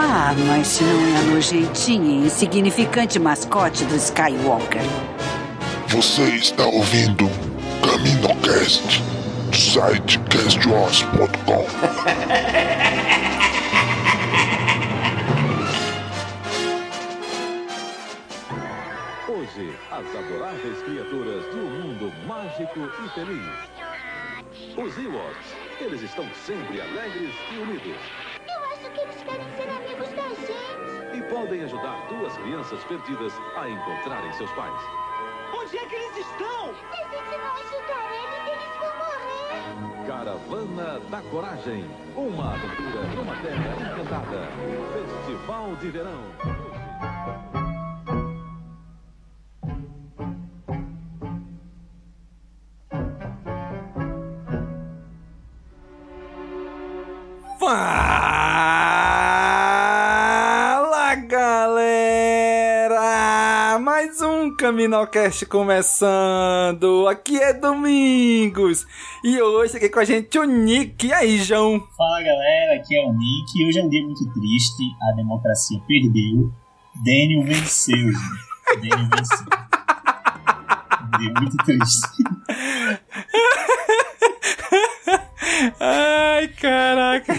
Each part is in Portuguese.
Ah, mas se não é a nojentinha e insignificante mascote do Skywalker. Você está ouvindo CaminoCast do site castwars.com. Hoje, as adoráveis criaturas de um mundo mágico e feliz. Os Ewoks, eles estão sempre alegres e unidos. Eu acho que eles querem ser amigos podem ajudar duas crianças perdidas a encontrarem seus pais. Onde é que eles estão? Se a gente não ajudar eles, eles vão morrer. Caravana da Coragem. Uma aventura numa terra encantada. Festival de Verão. Fala galera! Mais um Caminocast começando! Aqui é Domingos! E hoje aqui com a gente o Nick. E aí, João? Fala galera, aqui é o Nick. Hoje é um dia muito triste. A democracia perdeu. Daniel venceu, gente. Daniel venceu. Um dia muito triste. Ai, caraca.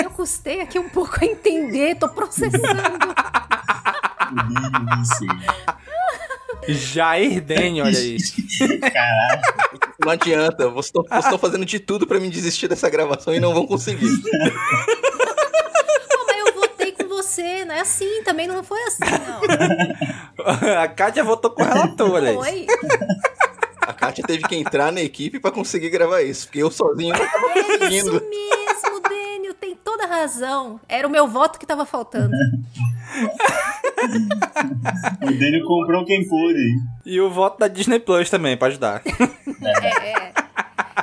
Eu custei aqui um pouco a entender, tô processando. Jair Den, olha isso. Caralho. Não adianta, eu estou, eu estou fazendo de tudo pra me desistir dessa gravação e não vão conseguir. Pô, mas eu votei com você, não é assim, também não foi assim, não. A Kátia votou com o relator. Foi. A Kátia teve que entrar na equipe pra conseguir gravar isso, porque eu sozinho não tava É conseguindo. isso mesmo, toda razão. Era o meu voto que tava faltando. O Daniel comprou quem pôde. E o voto da Disney Plus também, pra ajudar. É, é.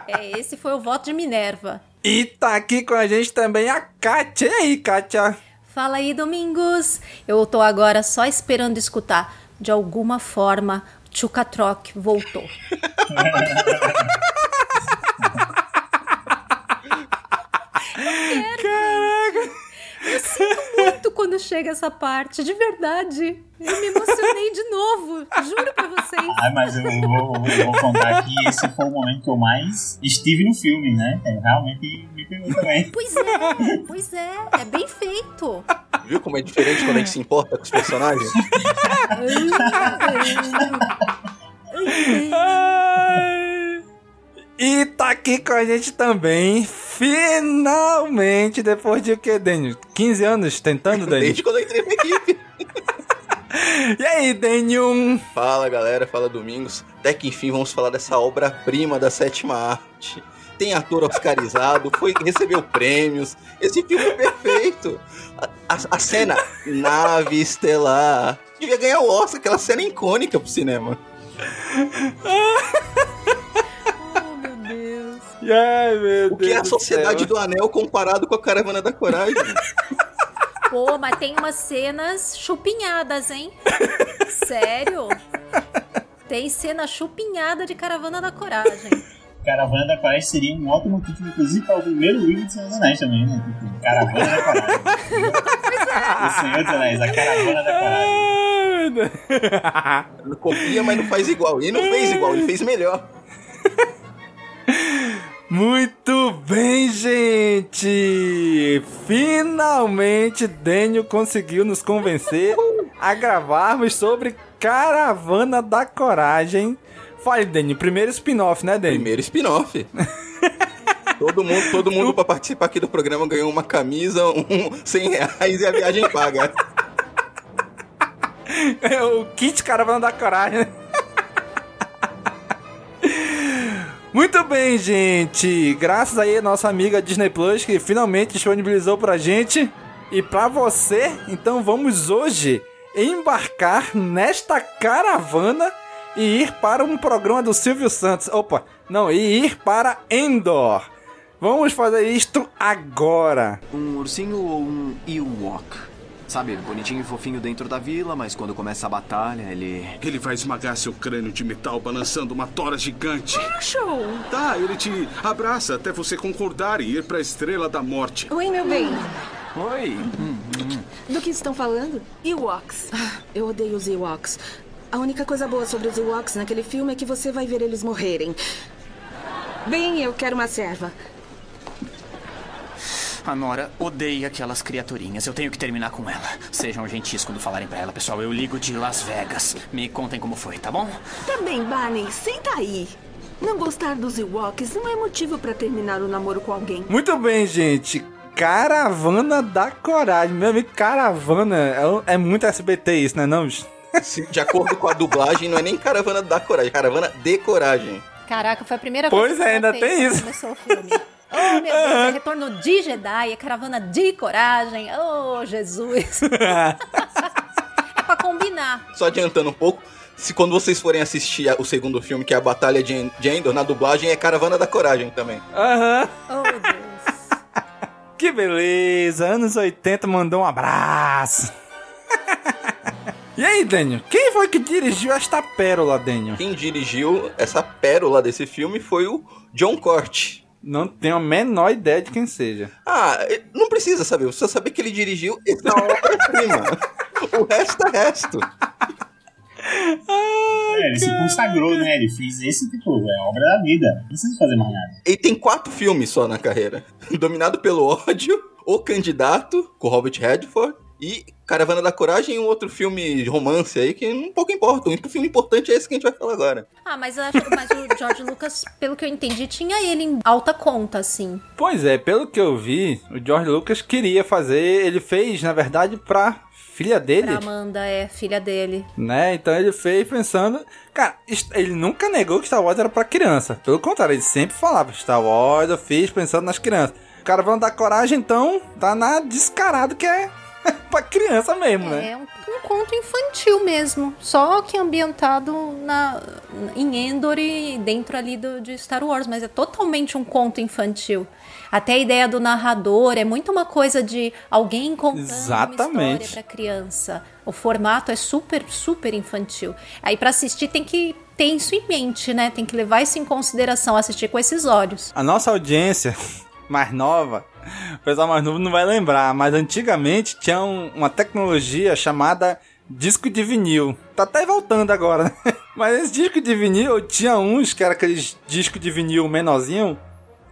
É, esse foi o voto de Minerva. E tá aqui com a gente também a Kátia. E aí, Kátia? Fala aí, Domingos. Eu tô agora só esperando escutar. De alguma forma, Chucatroc voltou. Caraca! Eu sinto muito quando chega essa parte, de verdade. Eu me emocionei de novo, juro pra vocês. Ah, mas eu vou, eu vou contar que esse foi o momento que eu mais estive no filme, né? É, realmente me pegou também. Pois é, pois é, é bem feito. Viu como é diferente quando a gente se importa com os personagens? Ai. E tá aqui com a gente também, finalmente, depois de o que, Daniel? 15 anos tentando, Daniel? Desde quando eu entrei na equipe. E aí, Daniel? Fala galera, fala Domingos. Até que enfim vamos falar dessa obra-prima da sétima arte. Tem ator oscarizado, foi, recebeu prêmios. Esse filme é perfeito. A, a- a cena nave estelar. Devia ganhar o Oscar, aquela cena icônica pro cinema. Deus. Ai, meu O que é a Deus Sociedade céu. do Anel comparado com a Caravana da Coragem? Pô, mas tem umas cenas chupinhadas, hein? Sério? Tem cena chupinhada de Caravana da Coragem. Caravana da Coragem seria um ótimo título, inclusive, para o primeiro livro de Senhor dos Anéis também, né? Tipo, Caravana da Coragem. O Senhor dos Anéis, a Caravana da Coragem. Deus. Copia, mas não faz igual. E não fez igual, ele fez melhor. Muito bem, gente! Finalmente Daniel conseguiu nos convencer a gravarmos sobre Caravana da Coragem. Fale, Daniel, primeiro spin-off, né, Daniel? Primeiro spin-off. todo mundo, todo mundo pra participar aqui do programa ganhou uma camisa, um 100 reais e a viagem paga. É o kit Caravana da Coragem. Muito bem, gente. Graças aí a nossa amiga Disney Plus que finalmente disponibilizou pra gente e pra você. Então vamos hoje embarcar nesta caravana e ir para um programa do Silvio Santos. Opa, não, e ir para Endor. Vamos fazer isto agora. Um ursinho ou um Ewok? Sabe, bonitinho e fofinho dentro da vila, mas quando começa a batalha, ele. Ele vai esmagar seu crânio de metal balançando uma tora gigante. Show! Tá, ele te abraça até você concordar e ir pra Estrela da Morte. Oi, meu bem. Oi. Do que estão falando? Ewoks. Ah, Eu odeio os Ewoks. A única coisa boa sobre os Ewoks naquele filme é que você vai ver eles morrerem. Bem, eu quero uma serva. A Nora odeia aquelas criaturinhas. Eu tenho que terminar com ela. Sejam gentis quando falarem pra ela, pessoal. Eu ligo de Las Vegas. Me contem como foi, tá bom? Também, Barney, senta aí. Não gostar dos Ewoks não é motivo pra terminar o namoro com alguém. Muito bem, gente. Caravana da Coragem. Meu amigo, caravana é, é muito SBT isso, né não, bicho? De acordo com a dublagem, não é nem caravana da coragem, é caravana de coragem. Caraca, foi a primeira Pois coisa é, ainda tem isso. Começou o filme. Oh, meu Deus, é retorno de Jedi, é caravana de coragem. Oh, Jesus. é pra combinar. Só adiantando um pouco, se quando vocês forem assistir o segundo filme, que é a Batalha de En- de Endor, na dublagem é Caravana da Coragem também. Aham. Oh, Deus. Que beleza. Anos 80 mandou um abraço. e aí, Daniel? Quem foi que dirigiu esta pérola, Daniel? Quem dirigiu essa pérola desse filme foi o John Cort. Não tenho a menor ideia de quem seja. Ah, não precisa saber, você só saber que ele dirigiu essa obra-prima. o resto é resto. É, ele se consagrou, né? Ele fez esse tipo, é a obra da vida. Não precisa fazer mais nada. Ele tem quatro filmes só na carreira. Dominado pelo ódio, O Candidato, com Robert Redford, e Caravana da Coragem e um outro filme de romance aí que um pouco importa. O filme importante é esse que a gente vai falar agora. Ah, mas, eu acho, mas o George Lucas, pelo que eu entendi, tinha ele em alta conta, assim. Pois é, pelo que eu vi, o George Lucas queria fazer. Ele fez, na verdade, pra filha dele. Pra Amanda, é filha dele. Né? Então ele fez pensando. Cara, ele nunca negou que Star Wars era pra criança. Pelo contrário, ele sempre falava: Star Wars eu fiz pensando nas crianças. Caravana da Coragem, então, tá na descarado que é pra criança mesmo, né? É um, um conto infantil mesmo. Só que ambientado na, em Endor e dentro ali do, de Star Wars. Mas é totalmente um conto infantil. Até a ideia do narrador é muito uma coisa de alguém contando uma Exatamente. história pra criança. O formato é super, super infantil. Aí pra assistir tem que ter isso em mente, né? Tem que levar isso em consideração, assistir com esses olhos. A nossa audiência mais nova, o pessoal mais novo não vai lembrar, mas antigamente tinha um- uma tecnologia chamada disco de vinil. Tá até voltando agora, né? Mas esse disco de vinil tinha uns que era aqueles disco de vinil menorzinho,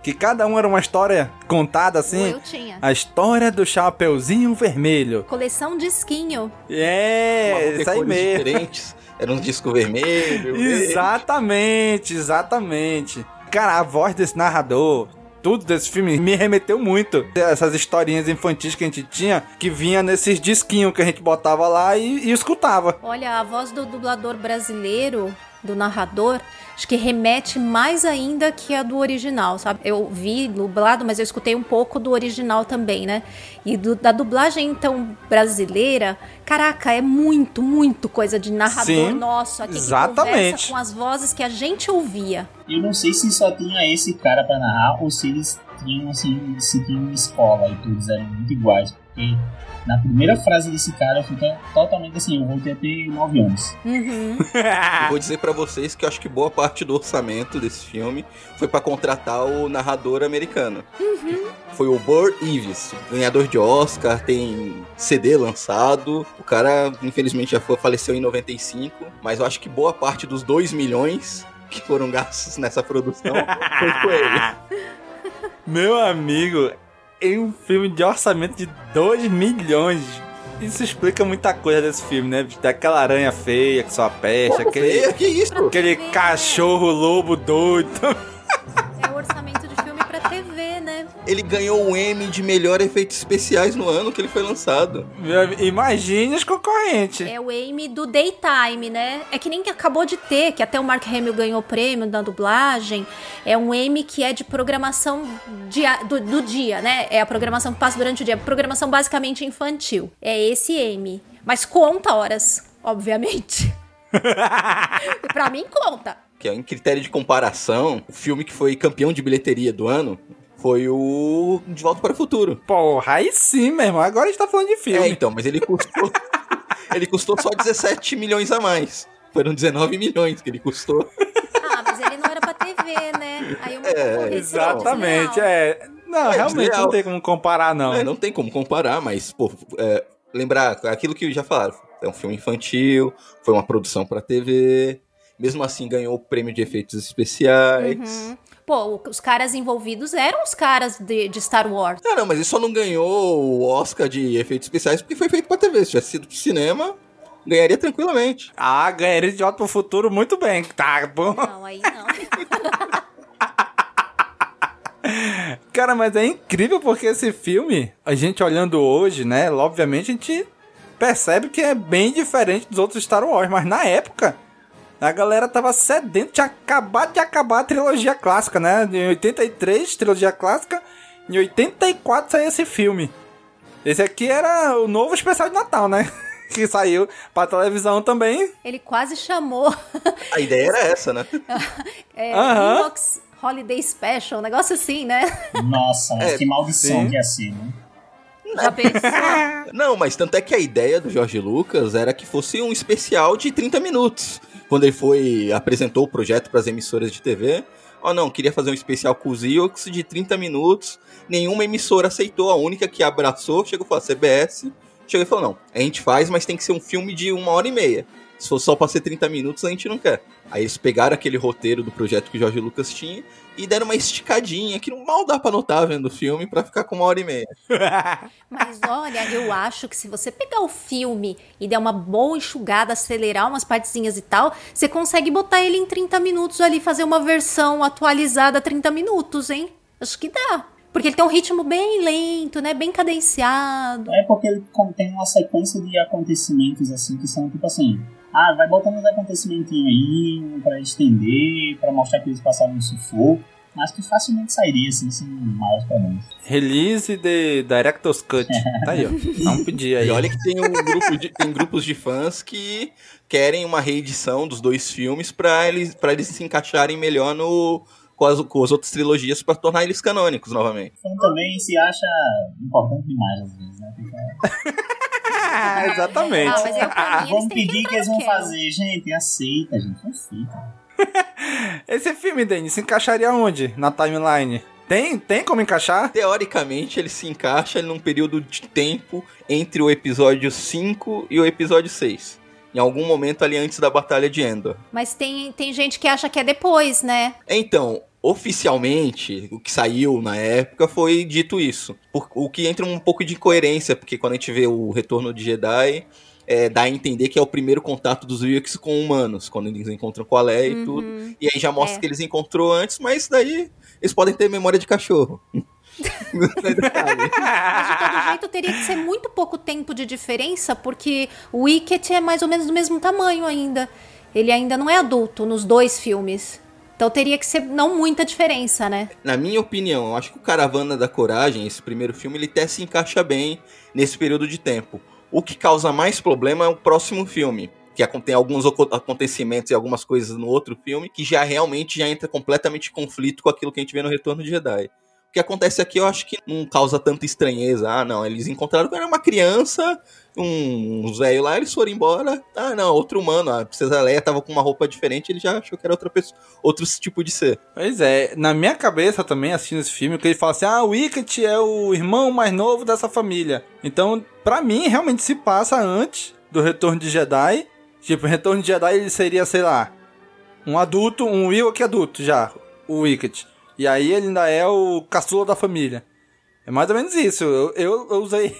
que cada um era uma história contada assim. Eu tinha. A história do Chapeuzinho Vermelho. Coleção Disquinho. É, isso aí cores mesmo. diferentes. Era um disco vermelho. Exatamente, exatamente. Cara, a voz desse narrador, tudo desse filme me remeteu muito. Essas historinhas infantis que a gente tinha, que vinha nesses disquinhos que a gente botava lá e, e escutava. Olha, a voz do dublador brasileiro, do narrador, acho que remete mais ainda que a do original, sabe? Eu vi dublado, mas eu escutei um pouco do original também, né? E do- da dublagem, então, brasileira, caraca, é muito, muito coisa de narrador Sim, nosso aqui exatamente. que conversa com as vozes que a gente ouvia. Eu não sei se só tinha esse cara pra narrar ou se eles tinham, assim, se tinham uma escola e todos eram muito iguais. Porque na primeira frase desse cara eu fiquei totalmente assim, eu voltei a ter 9 anos. Uhum. Eu vou dizer pra vocês que eu acho que boa parte do orçamento desse filme foi pra contratar o narrador americano. Foi o Burr Ives, ganhador de Oscar, tem CD lançado. O cara, infelizmente, já foi, faleceu em 95, mas eu acho que boa parte dos 2 milhões que foram gastos nessa produção foi com ele. Meu amigo, em um filme de orçamento de 2 milhões. Isso explica muita coisa desse filme, né? Daquela aranha feia que só peste, aquele, feia? Que isso? aquele cachorro lobo doido. É o orçamento de filme pra TV, né? Ele ganhou o M de melhor efeitos especiais no ano que ele foi lançado. Imagine os concorrentes. É o Amy do Daytime, né? É que nem que acabou de ter, que até o Mark Hamill ganhou o prêmio da dublagem. É um Amy que é de programação dia, do, do dia, né? É a programação que passa durante o dia. Programação basicamente infantil. É esse Amy. Mas conta horas, obviamente. pra mim, conta. Que é em critério de comparação, o filme que foi campeão de bilheteria do ano foi o De Volta para o Futuro. Porra, aí sim, meu irmão. Agora a gente tá falando de filme. É, então, mas ele custou. ele custou só 17 milhões a mais. Foram 19 milhões que ele custou. Ah, mas ele não era pra TV, né? Aí uma É, Exatamente, é. Não, É, realmente não tem como comparar, não. É, não tem como comparar, mas, pô, é, lembrar aquilo que já falaram. É um filme infantil, foi uma produção pra TV. Mesmo assim, ganhou o prêmio de efeitos especiais. Uhum. Pô, os caras envolvidos eram os caras de, de Star Wars. Ah, não, mas ele só não ganhou o Oscar de efeitos especiais porque foi feito pra TV. Se tivesse sido pro cinema, ganharia tranquilamente. Ah, ganharia de pro Futuro muito bem. Tá bom. Não, aí não. Cara, mas é incrível porque esse filme, a gente olhando hoje, né? Obviamente a gente percebe que é bem diferente dos outros Star Wars, mas na época a galera tava sedenta, tinha acabado de acabar a trilogia clássica, né? Em 83, trilogia clássica, em 84 saiu esse filme. Esse aqui era o novo especial de Natal, né? que saiu pra televisão também. Ele quase chamou A ideia era essa, né? é. Ewoks Holiday Special, um negócio assim, né? Nossa, mas É, que maldição sim. que ia ser, né? Já pensou? Não, mas tanto é que a ideia do Jorge Lucas era que fosse um especial de 30 minutos. Quando ele foi apresentou o projeto para as emissoras de TV, ó não, queria fazer um especial com os Ewoks de 30 minutos. Nenhuma emissora aceitou, a única que abraçou chegou e falou, a CBS, chegou e falou, não, a gente faz, mas tem que ser um filme de uma hora e meia. Se for só pra ser 30 minutos, a gente não quer. Aí eles pegaram aquele roteiro do projeto que o Jorge Lucas tinha e deram uma esticadinha, que não mal dá pra notar vendo o filme, pra ficar com uma hora e meia. Mas olha, eu acho que se você pegar o filme e der uma boa enxugada, acelerar umas partezinhas e tal, você consegue botar ele em 30 minutos ali, fazer uma versão atualizada 30 minutos, hein? Acho que dá. Porque ele tem um ritmo bem lento, né? Bem cadenciado. É porque ele contém uma sequência de acontecimentos assim que são tipo assim. Ah, vai botando uns acontecimentos aí pra estender, pra mostrar que eles passaram um sufoco. Mas que facilmente sairia assim, sem maiores problemas. Release de Director's Cut. Tá aí, ó. Vamos pedir aí. E olha que tem, um grupo de, tem grupos de fãs que querem uma reedição dos dois filmes pra eles, pra eles se encaixarem melhor no, com, as, com as outras trilogias pra tornar eles canônicos novamente. Então também se acha importante demais às vezes, né? Fica- Ah, exatamente. Ah, mas eu, pra mim, Vamos que pedir que eles vão fazer. Gente, aceita, gente. Aceita. Esse filme, Denis, se encaixaria onde? Na timeline? Tem, tem como encaixar? Teoricamente, ele se encaixa num período de tempo entre o episódio 5 e o episódio 6. Em algum momento ali antes da Batalha de Endor. Mas tem, tem gente que acha que é depois, né? Então, oficialmente, o que saiu na época foi dito isso. Por- o que entra um pouco de incoerência, porque quando a gente vê o Retorno de Jedi, é, dá a entender que é o primeiro contato dos Ewoks com humanos, quando eles encontram com a Leia e Uhum. tudo. E aí já mostra É. que eles encontrou antes, mas daí eles podem ter memória de cachorro. Mas de todo jeito teria que ser muito pouco tempo de diferença, porque o Wicket é mais ou menos do mesmo tamanho ainda. Ele ainda não é adulto nos dois filmes. Então teria que ser não muita diferença, né? Na minha opinião, eu acho que o Caravana da Coragem, esse primeiro filme, ele até se encaixa bem nesse período de tempo. O que causa mais problema é o próximo filme. Que tem alguns acontecimentos e algumas coisas no outro filme que já realmente já entra completamente em conflito com aquilo que a gente vê no Retorno de Jedi. O que acontece aqui eu acho que não causa tanta estranheza. Ah, não, eles encontraram que era uma criança, um, velho lá, eles foram embora. Ah, não, outro humano, a Princesa Leia tava com uma roupa diferente, ele já achou que era outra pessoa, outro tipo de ser. Pois é, na minha cabeça também, assistindo esse filme, que ele fala assim: ah, o Wicket é o irmão mais novo dessa família. Então, pra mim, realmente se passa antes do Retorno de Jedi. Tipo, o Retorno de Jedi ele seria, sei lá, um adulto, um Ewok adulto já, o Wicket. E aí ele ainda é o caçula da família. É mais ou menos isso. Eu, eu, eu usei.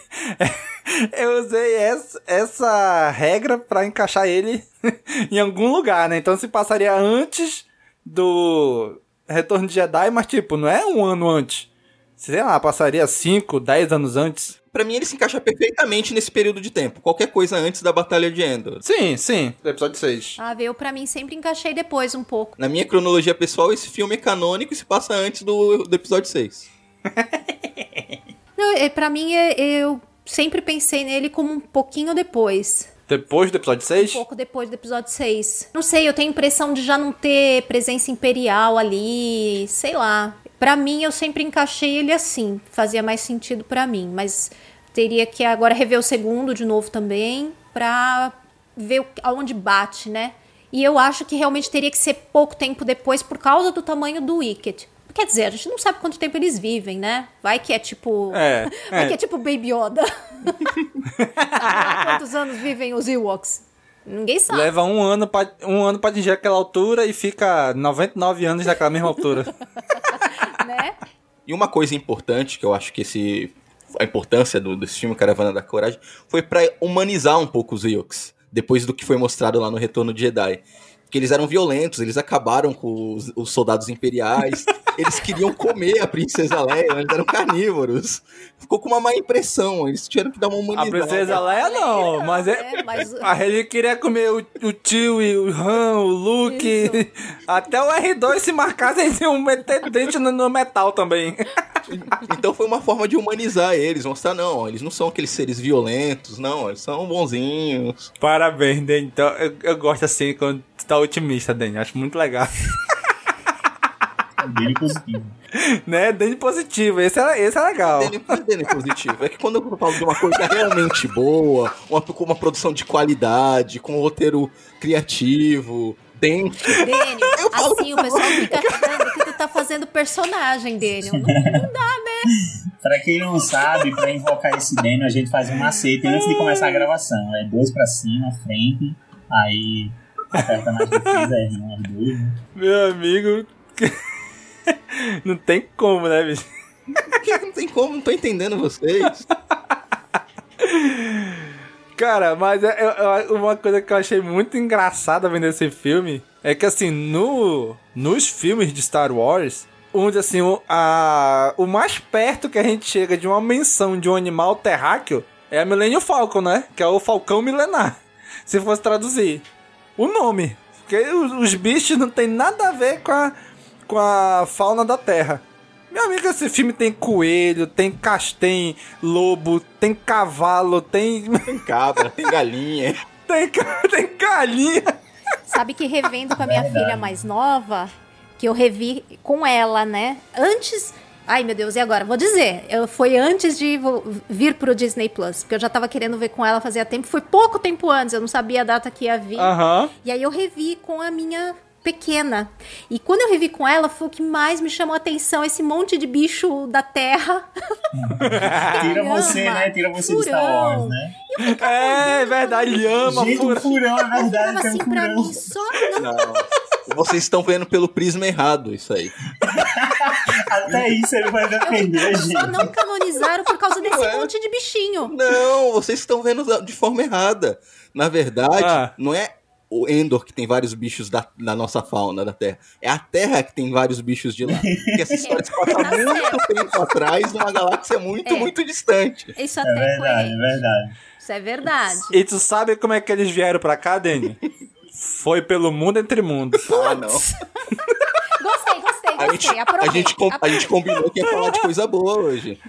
eu usei essa, essa regra pra encaixar ele em algum lugar, né? Então se passaria antes do Retorno de Jedi, mas tipo, não é um ano antes. Sei lá, passaria 5, 10 anos antes. Pra mim ele se encaixa perfeitamente nesse período de tempo. Qualquer coisa antes da Batalha de Endor. Sim, sim, do episódio 6. Ah, eu pra mim sempre encaixei depois um pouco. Na minha cronologia pessoal, esse filme é canônico e se passa antes do, do episódio 6. Não, é, pra mim, é- eu sempre pensei nele como um pouquinho depois. Depois do episódio 6? Um pouco depois do episódio 6. Não sei, eu tenho a impressão de já não ter presença imperial ali, sei lá. Pra mim, eu sempre encaixei ele assim. Fazia mais sentido pra mim, mas teria que agora rever o segundo de novo também pra ver aonde bate, né? E eu acho que realmente teria que ser pouco tempo depois por causa do tamanho do Wicked. Quer dizer, a gente não sabe quanto tempo eles vivem, né? Vai que é tipo. É, Vai é. que é tipo Baby Yoda. Quantos anos vivem os Ewoks? Ninguém sabe. Leva um ano, pra, um ano pra atingir aquela altura e fica 99 anos naquela mesma altura. né? E uma coisa importante que eu acho que esse a importância do, desse filme Caravana da Coragem foi pra humanizar um pouco os Ewoks, depois do que foi mostrado lá no Retorno de Jedi. Que eles eram violentos, eles acabaram com os, os soldados imperiais, eles queriam comer a princesa Leia, eles eram carnívoros. Ficou com uma má impressão, eles tiveram que dar uma A humanizada. princesa Leia não, mas é. mas- A ele queria comer o, o tio e o Han, o Luke. Até o R2 se marcasse, eles iam meter dente no, no metal também. Então foi uma forma de humanizar eles, mostrar, não, eles não são aqueles seres violentos, não, eles são bonzinhos. Parabéns, Dani. Então, eu, eu gosto assim quando tu tá otimista, Dani. Acho muito legal. Dele positivo. né? Dani positivo. Esse é, esse é legal. Dele, é dele positivo. É que quando eu falo de uma coisa realmente boa, uma, com uma produção de qualidade, com um roteiro criativo, dente. Dênio, assim o pessoal fica achando que tu tá fazendo personagem, Dênio. Não, não dá, né? Pra quem não sabe, pra invocar esse Daniel, a gente faz um macete antes de começar a gravação. É dois pra cima, frente, aí aperta na defesa, R1, R2, né? Meu amigo. Não tem como, né, bicho? Não tem como, não tô entendendo vocês. Cara, mas é uma coisa que eu achei muito engraçada vendo esse filme é que, assim, no, nos filmes de Star Wars, onde, assim, o, a, o mais perto que a gente chega de uma menção de um animal terráqueo é a Millennium Falcon, né? Que é o Falcão Milenar, se fosse traduzir. O nome. Porque os, os bichos não tem nada a ver com a, com a fauna da Terra. Meu amigo, esse filme tem coelho, tem castem, lobo, tem cavalo, tem. Tem cabra, tem galinha. tem, tem galinha. Sabe que revendo com a minha Verdade. filha mais nova, que eu revi com ela, né? Antes. Ai, meu Deus, e agora? Vou dizer, eu, foi antes de vir pro Disney Plus, porque eu já tava querendo ver com ela fazia tempo. Foi pouco tempo antes, eu não sabia a data que ia vir. E aí eu revi com a minha pequena. E quando eu revi com ela, foi o que mais me chamou a atenção, esse monte de bicho da terra. Tira você, né? Tira você de Star Wars, né? É verdade, lhama, Gente, um fura. furão, é verdade, Tava tem um assim pra furão. mim, só não. Não. Vocês estão vendo pelo prisma errado isso aí. Até isso ele vai defender, Só gente. não canonizaram por causa desse é? monte de bichinho. Não, vocês estão vendo de forma errada. Na verdade, Ah. não é o Endor que tem vários bichos da, da nossa fauna da Terra. É a Terra que tem vários bichos de lá. Porque essa história se passa Tá muito tempo atrás, numa galáxia muito, É. muito distante. Isso É até verdade, é coerente. verdade. Isso é verdade. E tu sabe como é que eles vieram pra cá, Dani? Foi pelo mundo entre mundos. Ah, não. Gostei, gostei, A gente, gostei. a, gente, a gente combinou que ia falar de coisa boa hoje.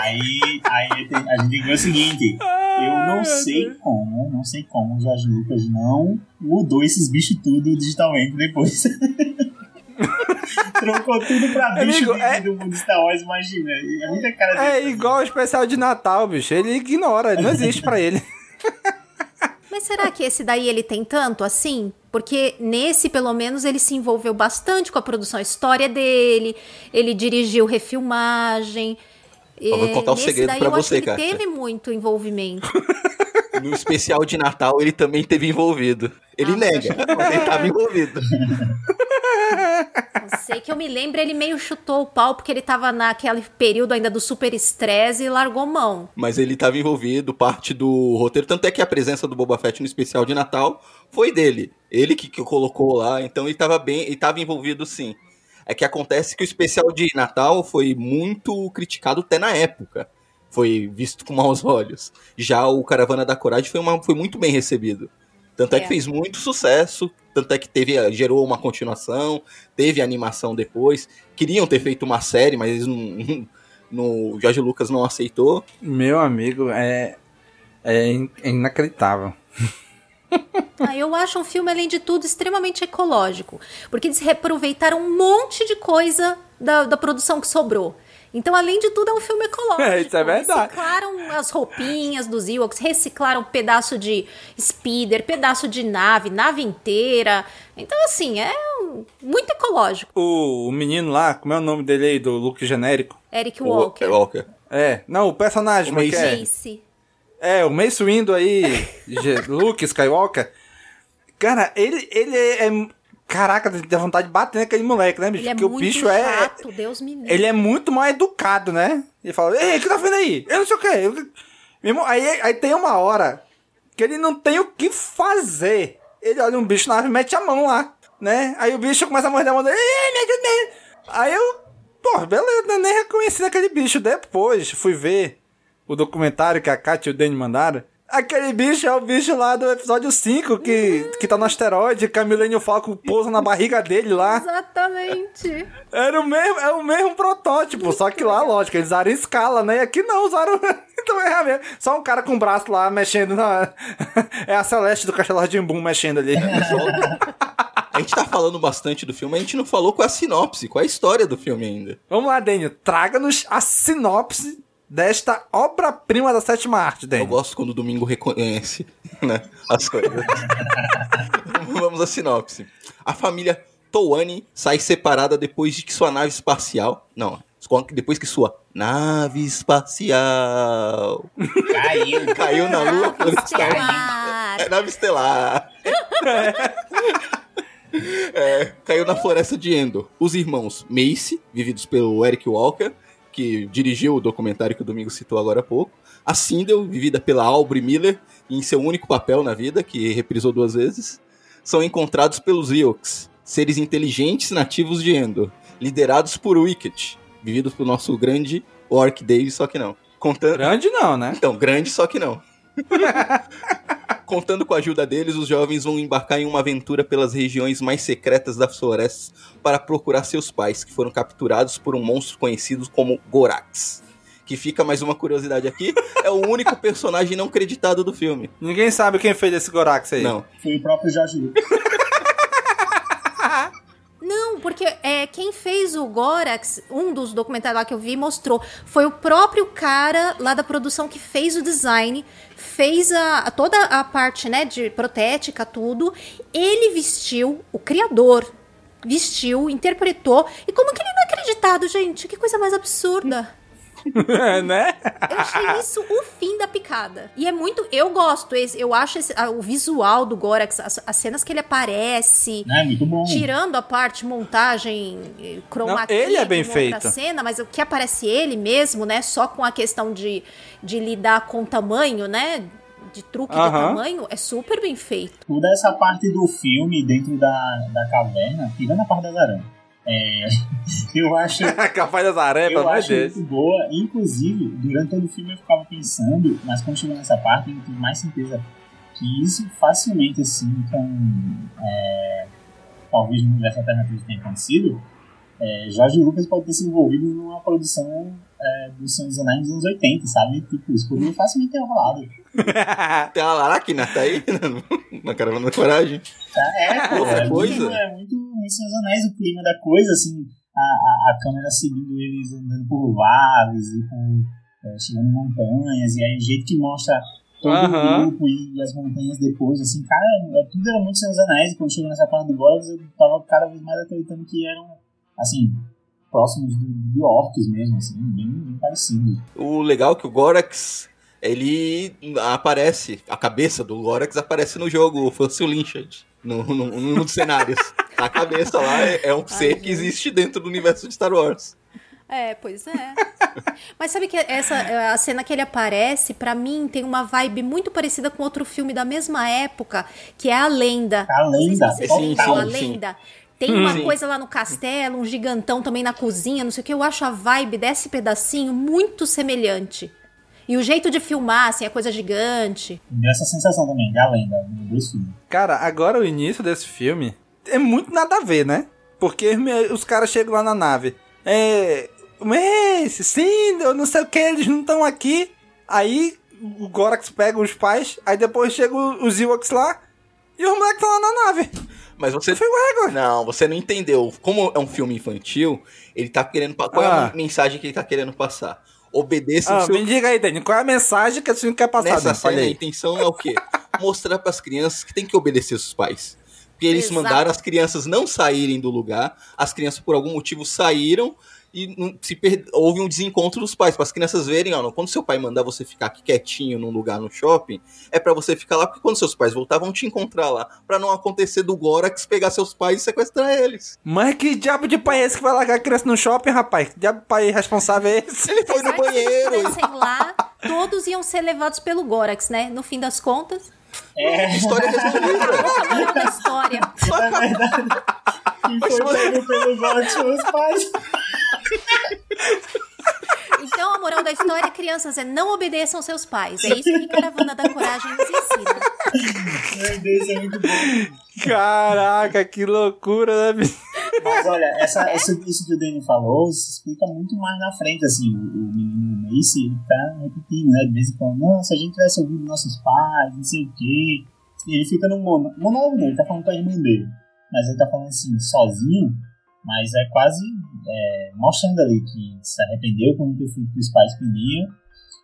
Aí, aí a gente tem que ver o seguinte: eu não sei como, não sei como o Jorge Lucas não mudou esses bichos tudo digitalmente depois. Trocou tudo pra bicho Amigo, de- é- do mundo Star Wars, imagina. É muita cara É dele. igual o especial de Natal, bicho. Ele ignora, não existe pra ele. Mas será que esse daí ele tem tanto assim? Porque nesse, pelo menos, ele se envolveu bastante com a produção, a história dele, ele dirigiu refilmagem. Eu vou contar um nesse segredo acho você, que ele teve muito envolvimento. No especial de Natal, ele também teve envolvido. Ele Ah, nega, mas ele estava envolvido. Não sei que eu me lembro, ele meio chutou o pau porque ele tava naquele período ainda do super estresse e largou mão. Mas ele estava envolvido, parte do roteiro. Tanto é que a presença do Boba Fett no especial de Natal foi dele. Ele que, que colocou lá, então ele estava bem, ele estava envolvido sim. É que acontece que o especial de Natal foi muito criticado até na época. Foi visto com maus olhos. Já o Caravana da Coragem foi, uma, foi muito bem recebido. Tanto é. é. que fez muito sucesso, tanto é que teve, gerou uma continuação, teve animação depois. Queriam ter feito uma série, mas eles não, no Jorge Lucas não aceitou. Meu amigo, é, é, é inacreditável. Ah, eu acho um filme, além de tudo, extremamente ecológico. Porque eles reaproveitaram um monte de coisa da, da produção que sobrou. Então, além de tudo, é um filme ecológico. É, isso é verdade. Reciclaram as roupinhas dos Ewoks, reciclaram pedaço de speeder, pedaço de nave, nave inteira. Então, assim, é muito ecológico. O, o menino lá, como é o nome dele aí, do look genérico? Eric Walker. Walker. É, não, o personagem, o Mace. É, Mace. É, o Mace Windu aí, Luke Skywalker. Cara, ele, ele é Caraca, dá vontade de bater naquele moleque, né, bicho? Ele é Porque muito o bicho chato, é. Deus me livre. Ele é muito mal educado, né? Ele fala, ei, o que tá vendo aí? Eu não sei o quê. Eu... Aí, aí tem uma hora que ele não tem o que fazer. Ele olha um bicho na árvore e mete a mão lá, né? Aí o bicho começa a morder a mão dele. Aí eu, pô, beleza, nem reconheci aquele bicho. Depois fui ver o documentário que a Kátia e o Danny mandaram. Aquele bicho é o bicho lá do episódio 5 que, que tá no asteroide, que a Millennium Falcon pousa na barriga dele lá. Exatamente. Era o mesmo, é o mesmo protótipo, só que lá, lógico, eles usaram escala, né? E aqui não, usaram. então é mesmo. Só um cara com o braço lá mexendo na. é a Celeste do Castelo de Boom mexendo ali. A gente tá falando bastante do filme, a gente não falou qual é a sinopse, qual é a história do filme ainda. Vamos lá, Daniel, traga-nos a sinopse desta obra-prima da sétima arte, Daniel. Eu gosto quando o Domingo reconhece né, as coisas. Vamos à sinopse. A família Toane sai separada depois de que sua nave espacial... Não, depois que sua nave espacial... Caiu. Caiu na lua. Nave estelar. É, nave estelar. É, caiu na floresta de Endor. Os irmãos Mace, vividos pelo Eric Walker, que dirigiu o documentário que o Domingo citou agora há pouco. A Sindel, vivida pela Aubrey Miller, em seu único papel na vida, que reprisou duas vezes, são encontrados pelos Ewoks, seres inteligentes nativos de Endor, liderados por Wicket, vividos pelo nosso grande Orc Dave, só que não. Contando... Grande não, né? Então, grande só que não. Contando com a ajuda deles, os jovens vão embarcar em uma aventura pelas regiões mais secretas das florestas para procurar seus pais, que foram capturados por um monstro conhecido como Gorax. Que fica mais uma curiosidade aqui, é o único personagem não creditado do filme. Ninguém sabe quem fez esse Gorax aí. Não. Foi o próprio Jorge Lucas. Não, porque é, quem fez o Gorax, um dos documentários lá que eu vi, mostrou. Foi o próprio cara lá da produção que fez o design, fez a, toda a parte né, de protética, tudo. Ele vestiu, o criador vestiu, interpretou. E como que ele não é acreditado, gente? Que coisa mais absurda. né? Eu achei isso o fim da picada. E é muito. Eu gosto, eu acho esse, o visual do Gorax, as, as, cenas que ele aparece. É muito bom. Tirando a parte montagem cromática. Ele é bem feito. cena, mas o que aparece ele mesmo, né? Só com a questão de, de lidar com o tamanho, né? de truque uhum. de tamanho é super bem feito. Toda essa parte do filme dentro da, da caverna, tirando a parte das aranhas, é, eu acho. Capaz das aranhas, eu acho muito boa. Inclusive, durante todo o filme eu ficava pensando, mas quando chegou nessa parte, eu tive mais certeza que isso facilmente, assim, com. É, talvez no universo alternativo tenha acontecido. É, Jorge Lucas pode ter se envolvido numa produção é, dos Senhor dos Anéis dos anos 80, sabe? Tipo, isso poderia facilmente ter rolado. Tem uma Laracna, tá aí, na caravana da coragem. Tá, é, pô, é, coisa. Muito, é muito, muito o clima da coisa, assim, a, a, a câmera seguindo eles andando por vales e por, é, chegando em montanhas, e aí o jeito que mostra todo uhum. o grupo e as montanhas depois, assim, cara, é, tudo era muito Anéis, e quando chegou nessa parte do Goros, eu tava cada vez mais acreditando que eram, assim, próximos de, de orcs mesmo, assim, bem, bem parecidos. O legal é que o Gorax ele aparece, a cabeça do Lorax aparece no jogo Fossil Lynched, no, nos cenários. A cabeça lá é, é um ser que existe dentro do universo de Star Wars. É, pois é. Mas sabe que essa a cena que ele aparece, pra mim, tem uma vibe muito parecida com outro filme da mesma época, que é A Lenda. A Lenda. Se Sim, sim, A sim. Lenda. Tem uma Sim. coisa lá no castelo, um gigantão também na cozinha, não sei o que. Eu acho a vibe desse pedacinho muito semelhante. E o jeito de filmar, assim, a coisa gigante. Deu essa sensação também, da lenda, no dois filmes. Cara, agora o início desse filme é muito nada a ver, né? Porque os caras chegam lá na nave. É. Mas, sim, eu não sei o que, eles não estão aqui. Aí o Gorax pega os pais, aí depois chegam os Ewoks lá e os moleques estão lá na nave. Mas você. Não, você não entendeu. Como é um filme infantil, ele tá querendo. Qual é Ah. a mensagem que ele tá querendo passar? Obedeça Ah, o seu. me diga aí, Dani, qual é a mensagem que esse filme quer passar? Nessa cena, a intenção é o quê? Mostrar pras crianças que tem que obedecer os pais. Porque eles Exato. mandaram as crianças não saírem do lugar, as crianças por algum motivo saíram e se per- houve um desencontro dos pais, para as crianças verem, ó, não, quando seu pai mandar você ficar aqui quietinho num lugar no shopping, é para você ficar lá, porque quando seus pais voltar, vão te encontrar lá, para não acontecer do Gorax pegar seus pais e sequestrar eles. Mas que diabo de pai é esse que vai largar a criança no shopping, rapaz? Que diabo de pai responsável é esse? Ele foi no banheiro. Aparecem lá, todos iam ser levados pelo Gorax, né? No fim das contas. É. História resolvida. A da história. Na verdade, quem foi pego pelo Gorax os pais. Então a moral da história, crianças, é não obedeçam seus pais. É isso que Caravana da Coragem nos ensina. Meu Deus, isso é muito bom. Caraca, que loucura, né? Mas olha, essa, essa- isso que o Danny falou se explica muito mais na frente, assim, o, o menino Mace, ele tá repetindo, né, de vez em quando, não, se a gente tivesse ouvido nossos pais, não sei o quê, e ele fica no mono, monólogo, não, ele tá falando com a irmã dele, mas ele tá falando assim, sozinho, mas é quase é, mostrando ali que se arrependeu por não ter feito o que os pais pediam,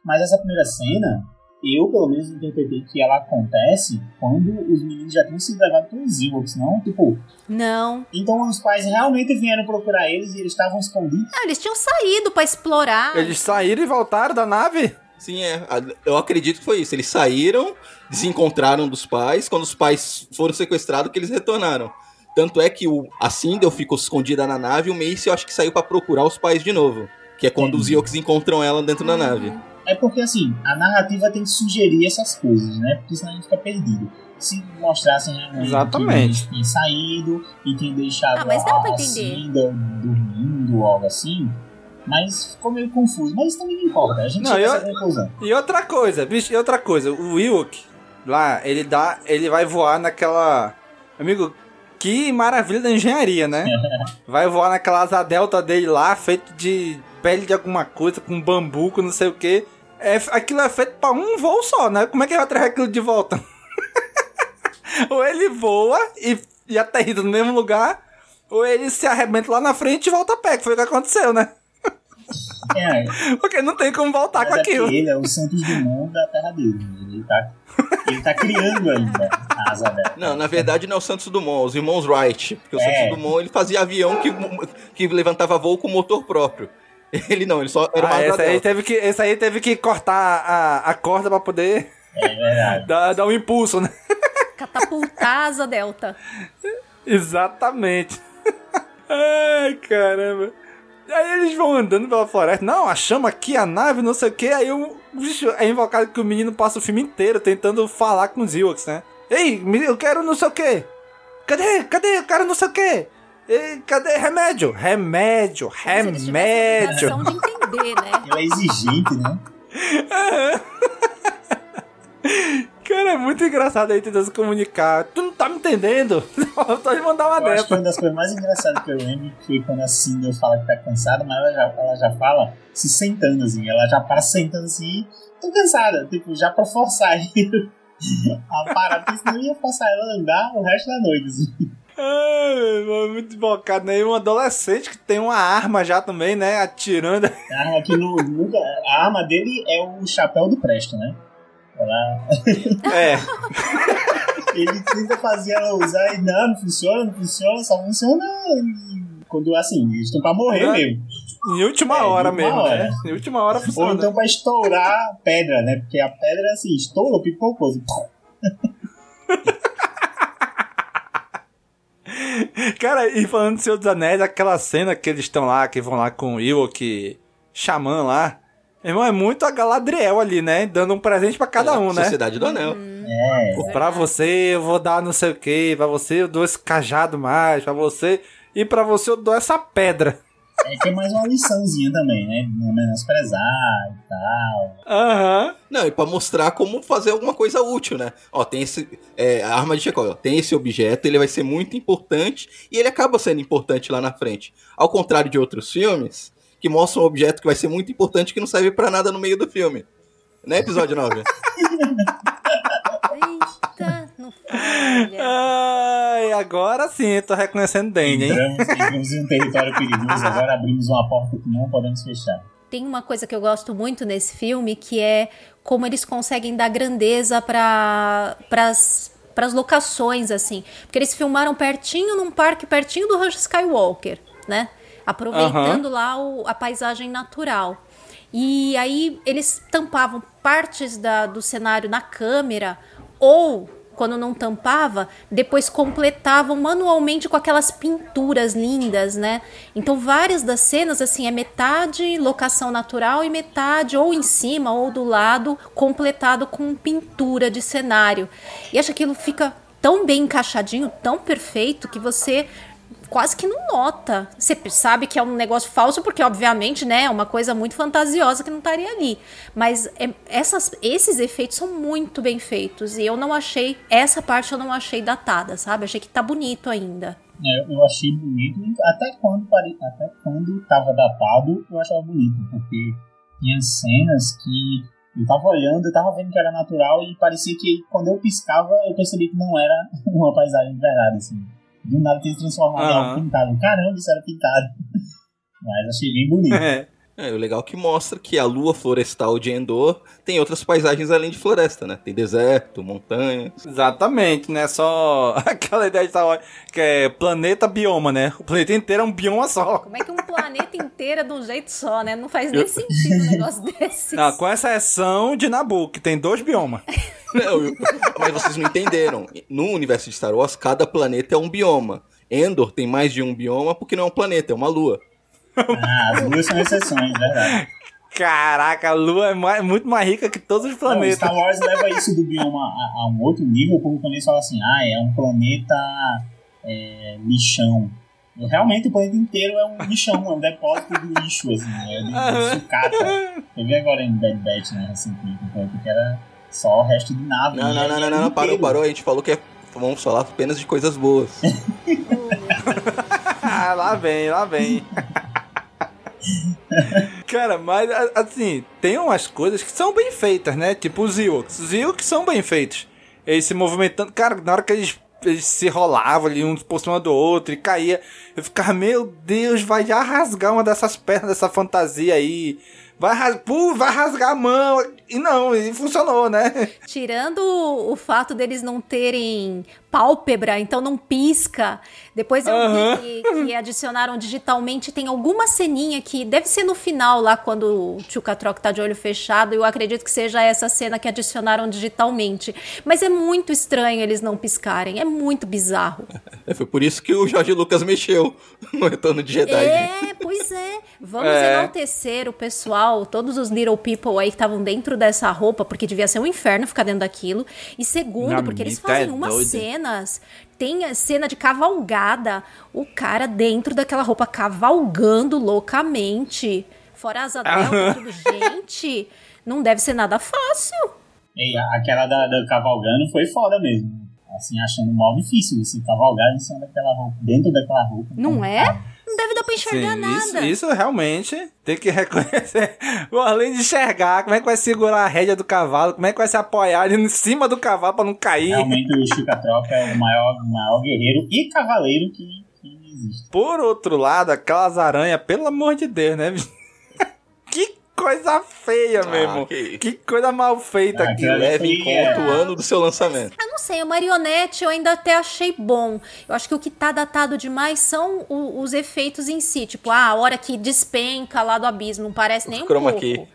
mas essa primeira cena, eu pelo menos interpretei que ela acontece quando os meninos já tinham sido levados pelos Ewoks, não? Tipo, Não. então os pais realmente vieram procurar eles e eles estavam escondidos. Ah, eles tinham saído pra explorar. Eles saíram e voltaram da nave? Sim, é. Eu acredito que foi isso. Eles saíram, desencontraram dos pais. Quando os pais foram sequestrados, que eles retornaram. Tanto é que o, a Sindel ficou escondida na nave e o Mace eu acho que saiu pra procurar os pais de novo. Que é quando os Ewoks encontram ela dentro da nave. É porque assim, a narrativa tem que sugerir essas coisas, né? Porque senão a gente fica perdido. Se mostrassem realmente Exatamente. que tinham saído e tinham deixado Ah, mas dá a, pra a entender. Cinda dormindo ou algo assim, mas ficou meio confuso. Mas isso também não importa, a gente Não, eu-. E outra coisa, bicho, e outra coisa, o Ewok lá, ele dá, ele vai voar naquela, amigo, que maravilha da engenharia, né? Vai voar naquela asa delta dele lá, feito de pele de alguma coisa, com bambu, com não sei o que. É, aquilo é feito pra um voo só, né? Como é que ele vai trazer aquilo de volta? ou ele voa e, e aterriza no mesmo lugar, ou ele se arrebenta lá na frente e volta a pé, que foi o que aconteceu, né? É, Porque não tem como voltar mas com aquilo. ele é o Santos Dumont da terra dele. né? Ele tá, ele tá criando ainda a asa dela. Não, na verdade não é o Santos Dumont, os irmãos Wright. Porque o É. Santos Dumont ele fazia avião que, que levantava voo com motor próprio. Ele não, ele só era uma Ah, asa esse aí, delta. teve que, esse aí teve que cortar a, a corda pra poder É dar, dar um impulso, né? Catapultar a asa delta. Exatamente. Ai, caramba. Aí eles vão andando pela floresta. Não, a chama aqui, a nave, não sei o que. Aí o bicho é invocado que o menino passa o filme inteiro tentando falar com os Ewoks, né? Ei, eu quero não sei o que. Cadê? Cadê? Eu quero não sei o que. Cadê remédio? Remédio, remédio. De entender, né? Ele é exigente, né? Cara, é muito engraçado aí tentando se comunicar. Tu não tá me entendendo? Tô de mandar uma Eu acho que dessa. uma das coisas mais engraçadas que eu lembro foi quando a Cinder fala que tá cansada, mas ela já, ela já fala se sentando assim. Ela já para sentando assim, tô cansada, tipo, já pra forçar ele a parar, porque senão ia forçar ela a andar o resto da noite, assim. Irmão, muito bocado, né? E um adolescente que tem uma arma já também, né? Atirando. A arma, que no, nunca, a arma dele é o chapéu do Presto, né? Ela, É. ele tenta fazer ela usar e não, não funciona, não funciona, só funciona quando, assim, eles estão pra morrer Não. mesmo. Em última É, hora mesmo, hora. né? Em última hora Ou funciona. então pra estourar pedra, né? Porque a pedra, assim, estourou, pipocou. Assim. Cara, e falando do Senhor dos Anéis, aquela cena que eles estão lá, que vão lá com o Ewok, Xamã lá. Irmão, é muito a Galadriel ali, né? Dando um presente pra cada É, um, né? Sociedade do Anel. É. Pra você eu vou dar não sei o que, pra você eu dou esse cajado mais, pra você. E pra você eu dou essa pedra. É que é mais uma liçãozinha também, né? Não menosprezar e tal. Aham. Não, e pra mostrar como fazer alguma coisa útil, né? Ó, tem esse. É, a arma de Chekhov, ó, tem esse objeto, ele vai ser muito importante e ele acaba sendo importante lá na frente. Ao contrário de outros filmes, que mostram um objeto que vai ser muito importante que não serve pra nada no meio do filme. Né, episódio 9? Eita, não falha. Ai, agora sim, tô reconhecendo Dane, hein? Entramos, entramos em um território perigoso, agora abrimos uma porta que não podemos fechar. Tem uma coisa que eu gosto muito nesse filme, que é como eles conseguem dar grandeza para para as locações assim, porque eles filmaram pertinho num parque pertinho do Rancho Skywalker, né? Aproveitando lá o- a paisagem natural. E aí eles tampavam partes da- do cenário na câmera ou quando não tampava, depois completavam manualmente com aquelas pinturas lindas, né? Então várias das cenas assim é metade locação natural e metade ou em cima ou do lado completado com pintura de cenário. E acho que aquilo fica tão bem encaixadinho, tão perfeito que você quase que não nota. Você sabe que é um negócio falso, porque, obviamente, né, é uma coisa muito fantasiosa que não estaria ali. Mas é- essas, esses efeitos são muito bem feitos. E eu não achei. Essa parte eu não achei datada, sabe? Achei que tá bonito ainda. É, eu achei bonito, até quando, até quando tava datado, eu achava bonito, porque tinha cenas que eu tava olhando, eu tava vendo que era natural e parecia que quando eu piscava, eu percebi que não era uma paisagem de verdade, assim. Do nada tinha se transformado em Aham. algo pintado. Caramba, isso era pintado. Mas achei bem bonito. É. É, o legal é que mostra que a lua florestal de Endor tem outras paisagens além de floresta, né? Tem deserto, montanhas. Exatamente, né? Só aquela ideia de Star Wars, que é planeta bioma, né? O planeta inteiro é um bioma só. Como é que um planeta inteiro é de um jeito só, né? Não faz nem sentido um negócio desse. Não, com exceção de Nabu, que tem dois biomas. Não, eu- mas vocês não entenderam. No universo de Star Wars, cada planeta é um bioma. Endor tem mais de um bioma porque não é um planeta, é uma lua. Ah, as duas são exceções, verdade. Caraca, a Lua é mais- muito mais rica que todos os Não, planetas. Star Wars leva isso do bioma a, a um outro nível, porque quando eles falam assim, ah, é um planeta é, lixão. Realmente o planeta inteiro é um lixão, é um depósito de lixo, assim, é de, de sucata. Eu vi agora em Bad Batch, né, recentemente, um planeta que era só o resto de nave. Não, não, é- não, não, não, inteiro. parou, parou. A gente falou que é, vamos falar apenas de coisas boas. Ah, lá vem, lá vem. Cara, mas assim, tem umas coisas que são bem feitas, né? Tipo os Ewoks. Os Ewoks são bem feitos. Eles se movimentando. Cara, na hora que eles, eles se rolavam ali um por cima do outro e caía, eu ficava, meu Deus, vai já rasgar uma dessas pernas dessa fantasia aí. Vai, ras... Pô, vai rasgar a mão. E não, e funcionou, né? Tirando o fato deles não terem pálpebra, então não pisca. Depois eu vi que, que adicionaram digitalmente. Tem alguma ceninha que deve ser no final, lá quando o Tio Catroc tá de olho fechado. Eu acredito que seja essa cena que adicionaram digitalmente. Mas é muito estranho eles não piscarem. É muito bizarro. É, Foi por isso que o Jorge Lucas mexeu no Retorno de Jedi. É, pois é. Vamos É. enaltecer o pessoal, todos os little people aí que estavam dentro dessa roupa, porque devia ser um inferno ficar dentro daquilo. E segundo, Não, porque eles tá fazem umas doido. Cenas. Tem a cena de cavalgada, o cara dentro daquela roupa cavalgando loucamente. Fora asa delta, tudo. Gente, não deve ser nada fácil. E aquela da, da cavalgando foi foda mesmo. Assim, achando mal difícil você cavalgar em cima daquela roupa, dentro daquela roupa. Não é? Não deve dar pra enxergar Sim, nada. isso, isso realmente tem que reconhecer. Bom, além de enxergar, como é que vai segurar a rédea do cavalo, como é que vai se apoiar ali em cima do cavalo pra não cair. Realmente o Chica-Troca é o maior, o maior guerreiro e cavaleiro que, que existe. Por outro lado, aquelas aranhas, pelo amor de Deus, né? que coisa feia, meu irmão. que- Que coisa mal feita Ah, aquilo Leve em conta o ano do seu lançamento. Eu não sei, a marionete eu ainda até achei bom. Eu acho que o que tá datado demais são o- os efeitos em si. Tipo, ah, a hora que despenca lá do abismo, não parece nem um Chroma pouco. key.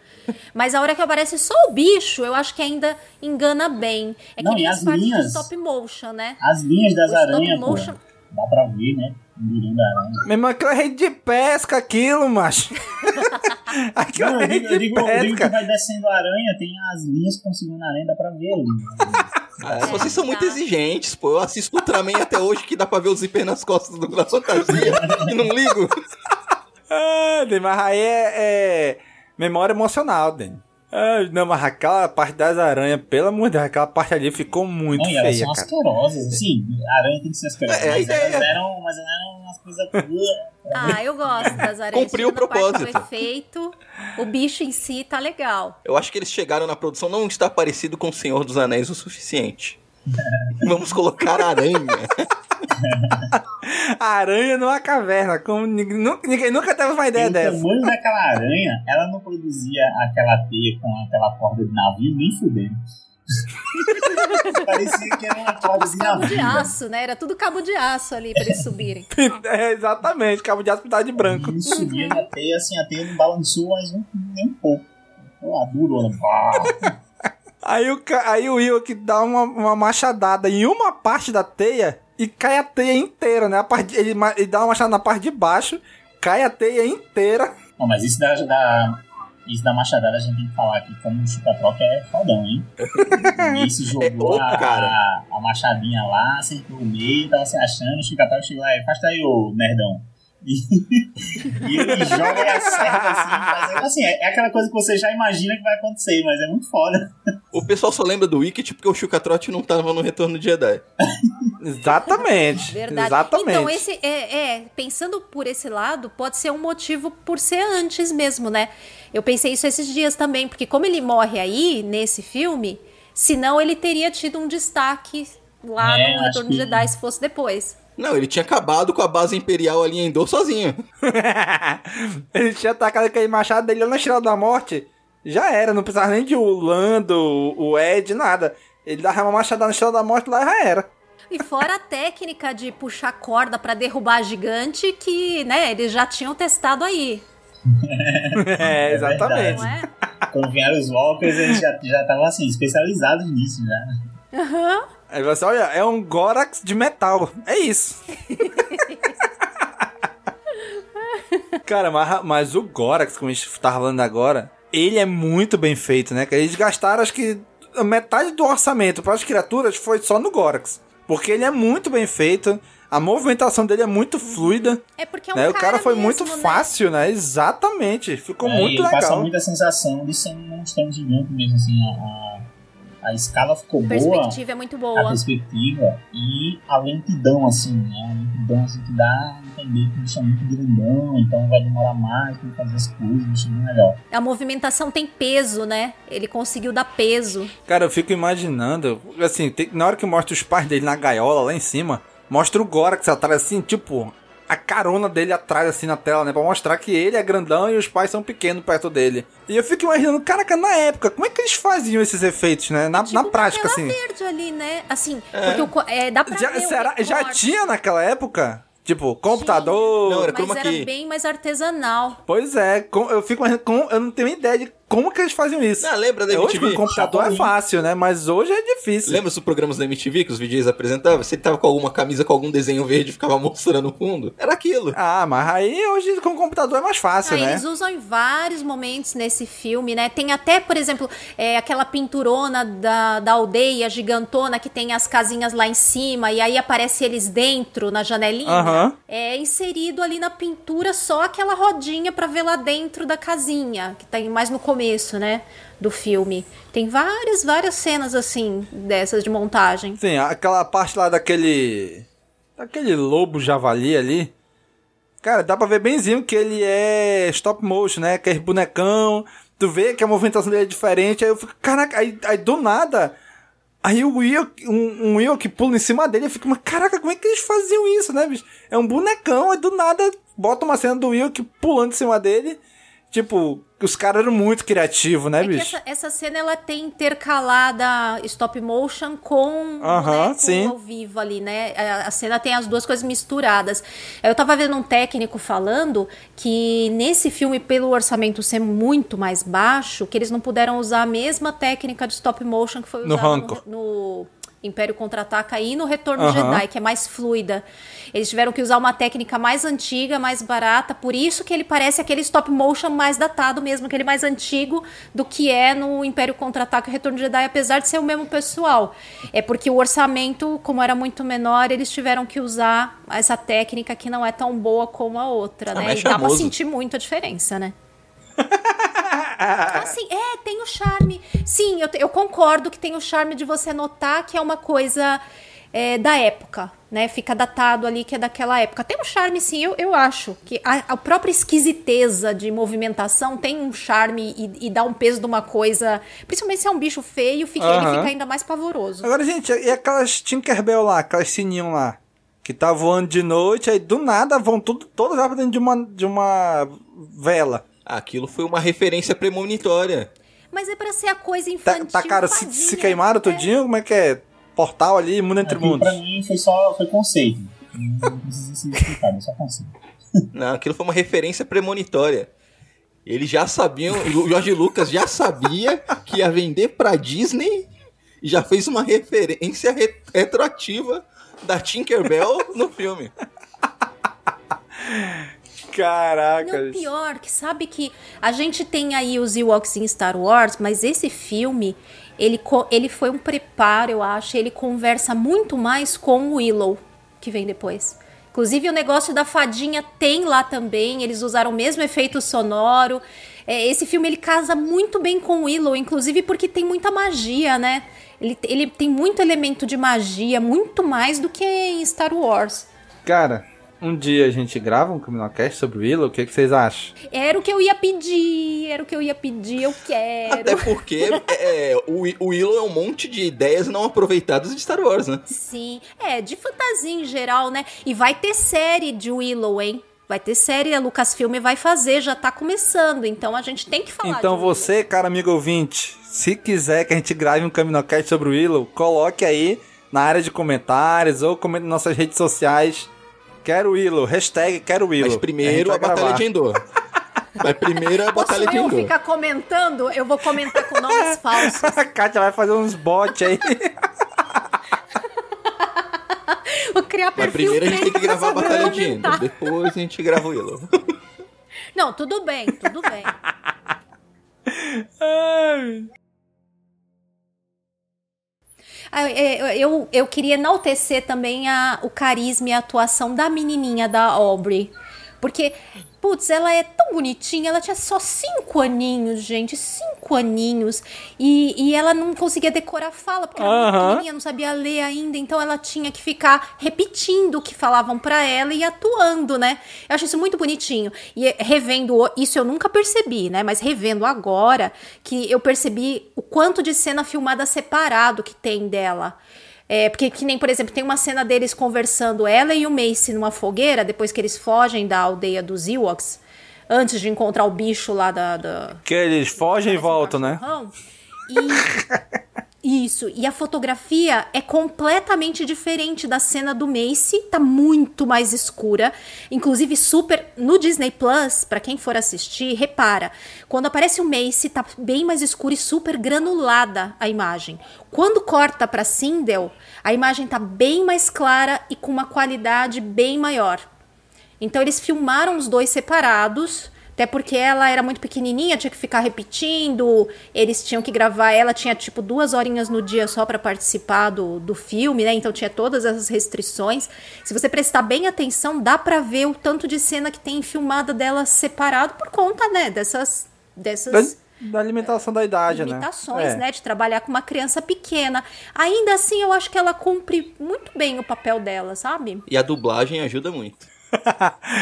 Mas a hora que aparece só o bicho, eu acho que ainda engana bem. É Não, que nem as as partes linhas? de stop motion, né? As linhas das O stop aranhas, pô. motion- Dá pra ver, né? Meu irmão, aquilo é rede de pesca, aquilo, macho. aquilo Não, é eu rede digo, eu de digo, eu digo que pesca. vai descendo a aranha, tem as linhas que estão seguindo a aranha, dá pra ver ali. É, vocês são muito exigentes, pô. Eu assisto Ultraman até hoje que dá pra ver o zíper nas costas do fantasia e não ligo. Ah, mas aí é, é memória emocional, Dani. Ah, não, mas aquela parte das aranhas, pelo amor de Deus, aquela parte ali ficou muito Não, e elas feia, são cara. asquerosas. Sim, aranha tem que ser asquerosa. É, a mas, ideia. elas eram, mas elas eram umas coisas. Ah, eu gosto das aranhas. Cumpriu o propósito. do efeito, o bicho em si tá legal. Eu acho que eles chegaram na produção, não está parecido com o Senhor dos Anéis o suficiente. Vamos colocar aranha. Aranha numa caverna, como ninguém, nunca- ninguém nunca teve uma ideia o dessa. tamanho daquela aranha, ela não produzia aquela teia com aquela corda de navio, nem fudendo. Parecia que era uma corda de Cabo de navio. aço, né? Era tudo cabo de aço ali pra eles subirem. É, exatamente, cabo de aço pintado de branco. Ele subia na teia, assim, a teia não balançou mais um, nem um pouco. Ficou lá, durona. Pá. Aí o, aí o Will que dá uma, uma machadada em uma parte da teia e cai a teia inteira, né? A parte, ele, ele dá uma machadada na parte de baixo, cai a teia inteira. Não, mas isso da, da, isso da machadada a gente tem que falar aqui, como o Chupa-Troca é fodão, hein? Se jogou É a, a, a machadinha lá, acertou o meio, tava se achando, o Chupa-Troca chegou lá, afasta aí, ô nerdão. E, ele joga e acerta assim, fazendo, assim, é, é aquela coisa que você já imagina que vai acontecer, mas é muito foda. O pessoal só lembra do Wicked porque o Chucatrote não tava no Retorno de Jedi. Exatamente. Verdade. Exatamente. Então, esse é, é, pensando por esse lado, pode ser um motivo por ser antes mesmo, né? Eu pensei isso esses dias também, porque como ele morre aí, nesse filme, senão ele teria tido um destaque lá É, no Retorno de que- Jedi se fosse depois. Não, ele tinha acabado com a base imperial ali em Endor sozinho. ele tinha atacado aquele machado dele lá na Estrela da Morte. Já era, não precisava nem de o Lando, o Ed, nada. Ele dava uma machadada na Estrela da Morte lá e já era. E fora a técnica de puxar corda pra derrubar gigante que, né, eles já tinham testado aí. É, exatamente. É? Quando vieram os Walkers, eles já estavam assim, especializados nisso já. Aham. Aí você, olha, é um Gorax de metal. É isso. Cara, mas, mas o Gorax, como a gente tava falando agora, ele é muito bem feito, né? cara? Eles gastaram, acho que, metade do orçamento para as criaturas foi só no Gorax. Porque ele é muito bem feito, a movimentação dele é muito fluida. É porque é um né? O cara foi mesmo, muito né? fácil, né? Exatamente. Ficou É, muito ele passa legal. muita sensação de ser um monstrão gigante mesmo, assim, a, a, a escala ficou A boa. perspectiva é muito a boa. perspectiva e a lentidão, assim, né? A lentidão assim, que dá a entender que o bicho é muito grandão, então vai demorar mais pra ele fazer as coisas, o bicho é legal. A movimentação tem peso, né? Ele conseguiu dar peso. Cara, eu fico imaginando, assim, tem- na hora que mostra os pais dele na gaiola lá em cima, mostra o Gorax atrás, assim, tipo, a carona dele atrás, assim, na tela, né? Pra mostrar que ele é grandão e os pais são pequenos perto dele. E eu fico imaginando, caraca, na época, como é que eles faziam esses efeitos, né? Na, na prática, assim. verde ali, né? Assim, porque o, é, dá pra Já, ver o será, já tinha naquela época? Tipo, computador. Não, era Mas era key. bem mais artesanal. Pois é, com- eu fico imaginando, com- eu não tenho ideia de como que eles faziam isso. Ah, lembra da hoje MTV? com o computador é fácil, né? Mas hoje é difícil. Lembra dos programas da MTV que os VJs apresentavam? Se ele tava com alguma camisa com algum desenho verde e ficava mostrando o fundo? Era aquilo. Ah, mas aí hoje com o computador é mais fácil, Ah, né? Eles usam em vários momentos nesse filme, né? Tem até, por exemplo, é, aquela pinturona da, da aldeia gigantona que tem as casinhas lá em cima e aí aparece eles dentro na janelinha. É inserido ali na pintura só aquela rodinha pra ver lá dentro da casinha, que tem mais no começo, né? Do filme. Tem várias, várias cenas assim, dessas de montagem. Sim, aquela parte lá daquele. Daquele lobo javali ali. Cara, dá pra ver benzinho que ele é stop motion, né? Aquele bonecão. Tu vê que a movimentação dele é diferente. Aí eu fico, caraca, aí, aí do nada. Aí o Will, um, um Will que pula em cima dele, eu fico, mas caraca, como é que eles faziam isso, né, bicho? É um bonecão, aí do nada bota uma cena do Will que pulando em cima dele. Tipo, os caras eram muito criativos, né, É bicho? essa, essa cena ela tem intercalada stop motion com Aham, boneco sim. ao vivo ali, né? A, a cena tem as duas coisas misturadas. Eu tava vendo um técnico falando que nesse filme, pelo orçamento ser muito mais baixo, que eles não puderam usar a mesma técnica de stop motion que foi No usada Rancor. no, no- Império Contra-Ataca e no Retorno de Jedi, que é mais fluida. Eles tiveram que usar uma técnica mais antiga, mais barata, por isso que ele parece aquele stop motion mais datado mesmo, aquele mais antigo do que é no Império Contra-Ataca e Retorno de Jedi, apesar de ser o mesmo pessoal. É porque o orçamento, como era muito menor, eles tiveram que usar essa técnica que não é tão boa como a outra, Ah, né? E dá pra sentir muito a diferença, né? Assim, é, tem o charme. Sim, eu, eu concordo que tem o charme de você notar que é uma coisa é, da época, né? Fica datado ali que é daquela época. Tem um charme, sim, eu, eu acho. Que a, a própria esquisiteza de movimentação tem um charme e, e dá um peso de uma coisa. Principalmente se é um bicho feio, fica, ele Aham. fica ainda mais pavoroso. Agora, gente, e aquelas Tinkerbell lá, aquelas sininhos lá, que tá voando de noite, aí do nada vão tudo, todas lá pra dentro de uma, de uma vela. Aquilo foi uma referência premonitória. Mas é pra ser a coisa Tá, infantil. tá cara, se, se queimaram tudinho, como é que é? Portal ali, mundo entre Aquilo mundos. pra mim foi só foi conceito. Não precisa ser explicado, é só conceito. Não, aquilo foi uma referência premonitória. Eles já sabiam, o Jorge Lucas já sabia que ia vender pra Disney e já fez uma referência re- retroativa da Tinkerbell no filme. Caraca. Não, pior, que sabe que a gente tem aí os Ewoks em Star Wars, mas esse filme, ele, ele foi um preparo, eu acho. Ele conversa muito mais com o Willow, que vem depois. Inclusive, o negócio da fadinha tem lá também. Eles usaram o mesmo efeito sonoro. É, esse filme, ele casa muito bem com o Willow, inclusive porque tem muita magia, né? Ele, ele tem muito elemento de magia, muito mais do que em Star Wars. Cara, um dia a gente grava um Criminalcast sobre o Willow, o que, que vocês acham? Era o que eu ia pedir, era o que eu ia pedir, eu quero. Até porque é, o, o Willow é um monte de ideias não aproveitadas de Star Wars, né? Sim, é, de fantasia em geral, né? E vai ter série de Willow, hein? Vai ter série, a Lucasfilm vai fazer, já tá começando, então a gente tem que falar Então de você, cara amigo ouvinte, se quiser que a gente grave um Caminocast sobre o Willow, coloque aí na área de comentários ou comente nas nossas redes sociais. Quero Willow, hashtag quero Willow. Mas primeiro a, Batalha de Endor. Mas primeiro a Posso Batalha de eu Endor. ficar comentando? Eu vou comentar com nomes falsos. A Kátia vai fazer uns bots aí. Vou criar Mas perfil primeiro a gente tem que gravar a Batalha de. Endor. Depois a gente grava o Willow. Não, tudo bem, tudo bem. É, Eu, eu queria enaltecer também a, o carisma e a atuação da menininha da Aubrey. Porque, putz, ela é tão bonitinha, ela tinha só cinco aninhos, gente, cinco aninhos. E, e ela não conseguia decorar a fala, porque Aham. pequenininha, não sabia ler ainda, então ela tinha que ficar repetindo o que falavam pra ela e atuando, né? Eu acho isso muito bonitinho. E eh, revendo, isso eu nunca percebi, né? Mas revendo agora, que eu percebi o quanto de cena filmada separado que tem dela. É, porque que nem, por exemplo, tem uma cena deles conversando, ela e o Mace numa fogueira, depois que eles fogem da aldeia dos Ewoks, antes de encontrar o bicho lá da- da, Que eles fogem e voltam, né? E isso, e a fotografia é completamente diferente da cena do Mace, tá muito mais escura, inclusive super no Disney Plus, pra quem for assistir, repara, quando aparece o Mace tá bem mais escura e super granulada a imagem. Quando corta pra Sindel, a imagem tá bem mais clara e com uma qualidade bem maior. Então eles filmaram os dois separados, até porque ela era muito pequenininha, tinha que ficar repetindo, eles tinham que gravar, ela tinha tipo duas horinhas no dia só para participar do, do filme, né? Então tinha todas essas restrições. Se você prestar bem atenção, dá para ver o tanto de cena que tem filmada dela separado por conta, né? Dessas, dessas Da, da alimentação da idade, limitações, né? É. né? De trabalhar com uma criança pequena. Ainda assim, eu acho que ela cumpre muito bem o papel dela, sabe? E a dublagem ajuda muito.